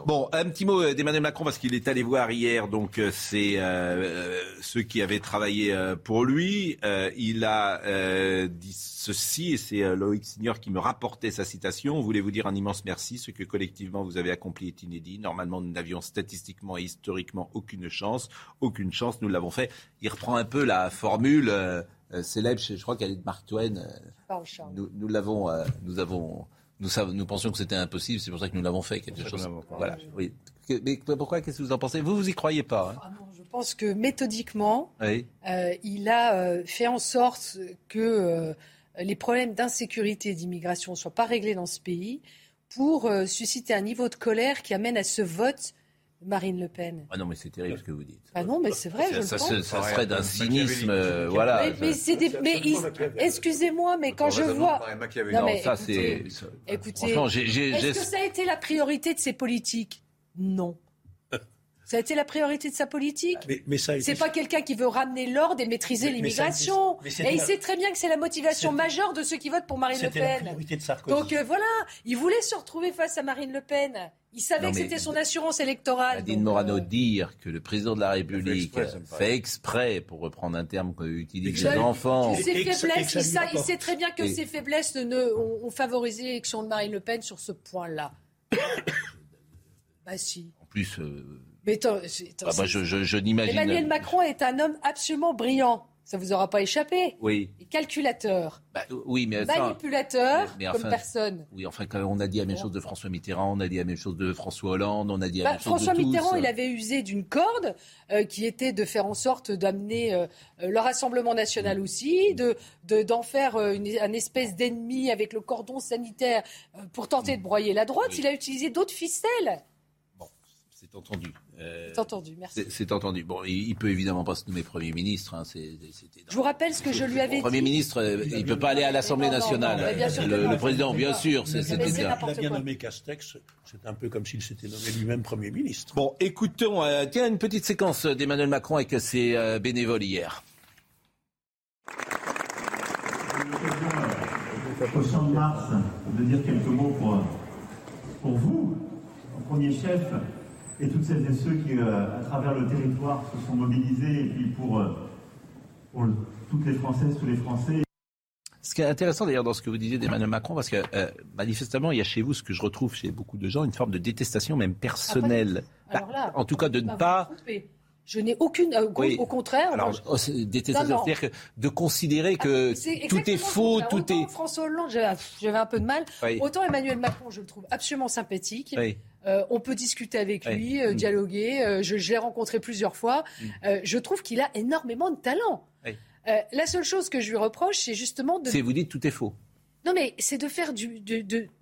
Bon, un petit mot euh, d'Emmanuel Macron parce qu'il est allé voir hier donc euh, c'est euh, ceux qui avaient travaillé pour lui. il a dit ceci et c'est Loïc Signor qui me rapportait sa citation. Voulez-vous dire un immense merci? Ce que collectivement vous avez accompli est inédit. Normalement, nous n'avions statistiquement et historiquement aucune chance. Aucune chance, nous l'avons fait. Il reprend un peu la formule célèbre, je crois qu'elle est de Mark Twain. nous, nous l'avons, nous avons nous, nous pensions que c'était impossible, c'est pour ça que nous l'avons fait, quelque chose. Voilà. Oui. Mais pourquoi Qu'est-ce que vous en pensez? Vous, vous y croyez pas hein? Ah Je pense que méthodiquement, euh, il a euh, fait en sorte que euh, les problèmes d'insécurité et d'immigration ne soient pas réglés dans ce pays pour susciter un niveau de colère qui amène à ce vote Marine Le Pen. Ah non, mais c'est terrible ce que vous dites. Ah non, mais c'est vrai, je ça, le pense. Ça, serait d'un cynisme, euh, voilà. Mais, mais, excusez-moi, mais quand je vois... Non, mais ça c'est... Écoutez, est-ce que ça a été la priorité de ces politiques? Non. Ça a été la priorité de sa politique. Mais, c'est pas quelqu'un qui veut ramener l'ordre et maîtriser l'immigration. Et il sait très bien que c'est la motivation majeure de ceux qui votent pour Marine Le Pen. Donc euh, voilà, il voulait se retrouver face à Marine Le Pen. Il savait que c'était son assurance électorale. Nadine Morano euh, dire que le président de la République fait exprès, pour reprendre un terme qu'utilisent les enfants. Ses faiblesses, il, sait très bien que ses faiblesses ne, ont, favorisé l'élection de Marine Le Pen sur ce point-là. bah si. En plus. Euh, mais attends, ah bah je, je, je n'imagine. Emmanuel Macron est un homme absolument brillant. Ça vous aura pas échappé. Oui. calculateur. Bah, oui, mais manipulateur comme personne. Oui, enfin, quand on a dit la même chose de François Mitterrand, on a dit la même chose de François Hollande, on a dit la bah, même chose François de Mitterrand, tous. il avait usé d'une corde euh, qui était de faire en sorte d'amener euh, le Rassemblement national Mm. aussi, de d'en faire euh, une, un espèce d'ennemi avec le cordon sanitaire euh, pour tenter de broyer la droite. Il a utilisé d'autres ficelles. C'est entendu. Euh, C'est entendu, merci. c'est- entendu. Bon, il, il peut évidemment pas se nommer Premier ministre. hein, c'est- c'était- Je vous rappelle ce que je lui avais dit. Premier ministre, euh, il peut pas aller à l'Assemblée non, non, nationale. non, que le, non. le président, bien sûr, Il c'était il a bien nommé Castex, c'est un peu comme s'il s'était nommé lui-même Premier ministre. Bon, écoutons, euh, tiens, une petite séquence d'Emmanuel Macron avec ses euh, bénévoles hier. au champ de Mars de dire quelques mots pour, pour vous, en premier chef, et toutes celles et ceux qui, euh, à travers le territoire, se sont mobilisés, et puis pour, euh, pour toutes les Françaises, tous les Français. Ce qui est intéressant d'ailleurs dans ce que vous disiez d'Emmanuel Macron, parce que euh, manifestement, il y a chez vous ce que je retrouve chez beaucoup de gens, une forme de détestation même personnelle. Alors là, en tout cas, de ne bah, vous pas... Je n'ai aucune. euh, au- Oui. Au contraire. Alors, je- oh, c'est-à-dire que de considérer que C'est tout est faux, tout est... François Hollande, j'avais un peu de mal. Oui. Autant Emmanuel Macron, je le trouve absolument sympathique. Oui. Euh, on peut discuter avec lui, euh, Mm. dialoguer. Je je l'ai rencontré plusieurs fois. Euh, je trouve qu'il a énormément de talent. La seule chose que je lui reproche, c'est justement de. C'est vous dites tout est faux. Non, mais c'est de faire du,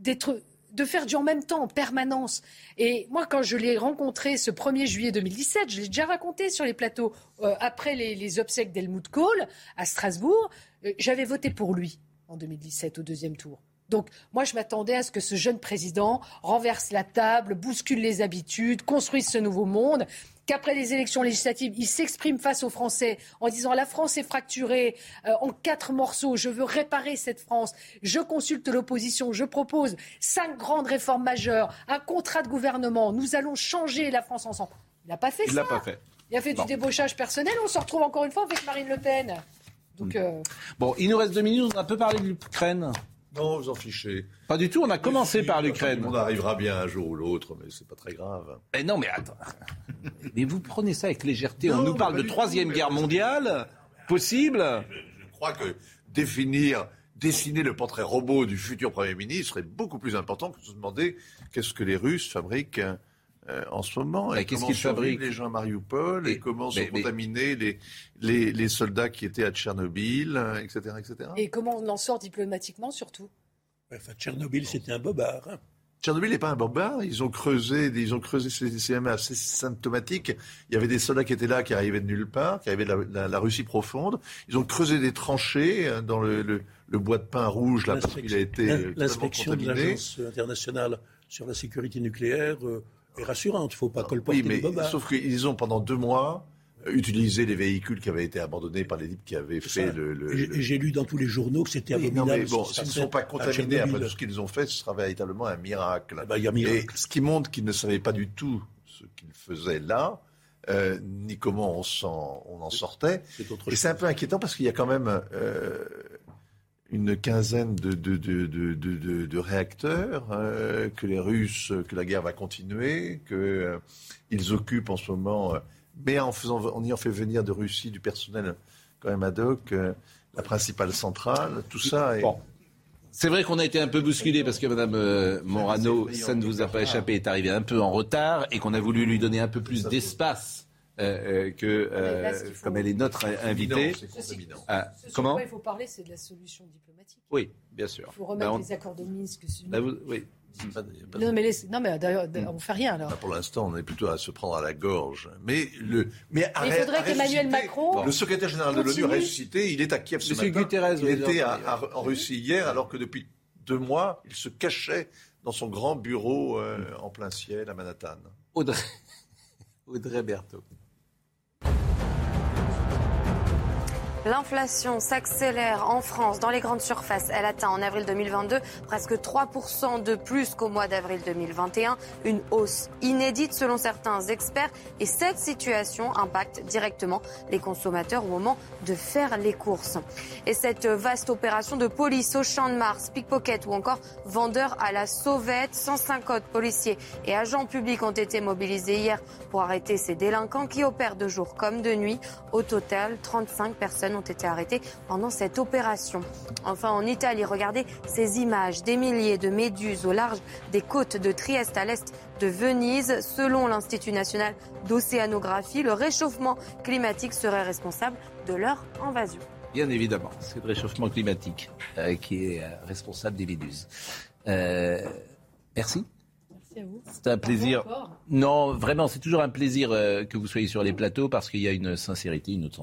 d'être, de faire du en même temps, en permanence. Et moi, quand je l'ai rencontré ce 1er juillet 2017, je l'ai déjà raconté sur les plateaux, euh, après les, obsèques d'Helmut Kohl à Strasbourg, euh, j'avais voté pour lui en 2017 au deuxième tour. Donc, moi, je m'attendais à ce que ce jeune président renverse la table, bouscule les habitudes, construise ce nouveau monde, qu'après les élections législatives, il s'exprime face aux Français en disant la France est fracturée euh, en quatre morceaux, je veux réparer cette France, je consulte l'opposition, je propose cinq grandes réformes majeures, un contrat de gouvernement, nous allons changer la France ensemble. Il n'a pas fait Il ça. pas fait. Il a fait Bon. du débauchage personnel, on se retrouve encore une fois avec Marine Le Pen. Donc, euh, Bon, il nous reste deux minutes, on a un peu parlé de l'Ukraine. Non, vous en fichez. Pas du tout, on a commencé par l'Ukraine. On arrivera bien un jour ou l'autre, mais c'est pas très grave. Eh non, mais attends. Mais vous prenez ça avec légèreté. on nous mais parle de Troisième Guerre mondiale. Possible Je crois que définir, dessiner le portrait robot du futur Premier ministre est beaucoup plus important que de se demander qu'est-ce que les Russes fabriquent euh, en ce moment Mais et qu'est-ce comment qu'ils survivent fabriquent les gens à Mariupol et, Et- comment mais- sont mais- contaminés les, les, les soldats qui étaient à Tchernobyl, euh, etc., etc. et comment on en sort diplomatiquement surtout? Enfin, Tchernobyl, c'était un bobard. hein. Tchernobyl n'est pas un bobard. Ils ont creusé, ils ont creusé, c'est même assez symptomatique. Il y avait des soldats qui étaient là, qui arrivaient de nulle part, qui arrivaient de la, la- la Russie profonde. Ils ont creusé des tranchées euh, dans le, le- le bois de pin rouge, là, parce qu'il a été L'inspection de l'Agence internationale sur la sécurité nucléaire euh, est rassurante. Il ne faut pas colporter Oui, mais le sauf qu'ils ont pendant deux mois utilisé les véhicules qui avaient été abandonnés par les types qui avaient fait le. le- j'ai- lu dans tous les journaux que c'était Oui, abominable. mais bon, s'ils ne sont pas contaminés après tout ce qu'ils ont fait, ce sera véritablement un miracle. Ah bah, il y a miracle. Et ce qui montre qu'ils ne savaient pas du tout ce qu'ils faisaient là, euh, ni comment on, s'en- on en sortait. Et c'est un peu inquiétant parce qu'il y a quand même euh, une quinzaine de, de, de, de, de- de- de réacteurs euh, que les Russes, que la guerre va continuer, qu'ils occupent en ce moment, euh, mais en, faisant, en ayant fait venir de Russie du personnel quand même ad hoc, euh, la principale centrale, tout ça est... Bon. C'est vrai qu'on a été un peu bousculé parce que Mme euh, Morano, ça ne vous a pas échappé, est arrivée un peu en retard et qu'on a voulu lui donner un peu plus d'espace euh, euh, que, euh, là, qu'il faut- comme elle est notre invitée. Ah, comment quoi il faut parler, c'est de la solution diplomatique. Oui, bien sûr. Il faut remettre Bah, on- les accords de Minsk. sur- bah, vous- oui. Non, mais, non, mais d'ailleurs, on fait rien alors. Là, pour l'instant, on est plutôt à se prendre à la gorge. Mais, le, mais, Mais il faudrait qu'Emmanuel Macron Le secrétaire général de l'ONU ressuscité. Il est à Kiev ce Monsieur matin. Guterres, il était à- à- en Russie hier, alors que depuis deux mois, il se cachait dans son grand bureau euh, en plein ciel à Manhattan. Audrey, Audrey Berthaud. L'inflation s'accélère en France dans les grandes surfaces. Elle atteint en avril 2022 presque 3% de plus qu'au mois d'avril 2021. Une hausse inédite selon certains experts. Et cette situation impacte directement les consommateurs au moment de faire les courses. Et cette vaste opération de police au champ de Mars, pickpocket ou encore vendeur à la sauvette, 150 policiers et agents publics ont été mobilisés hier pour arrêter ces délinquants qui opèrent de jour comme de nuit. Au total, 35 personnes ont ont été arrêtés pendant cette opération. Enfin, en Italie, regardez ces images. Des milliers de méduses au large des côtes de Trieste à l'est de Venise. Selon l'Institut national d'océanographie, le réchauffement climatique serait responsable de leur invasion. Bien évidemment, c'est le réchauffement climatique euh, qui est euh, responsable des méduses. Euh, merci. Merci à vous. C'est un plaisir. Non, vraiment, c'est toujours un plaisir que vous soyez sur les plateaux parce qu'il y a une sincérité, une autre.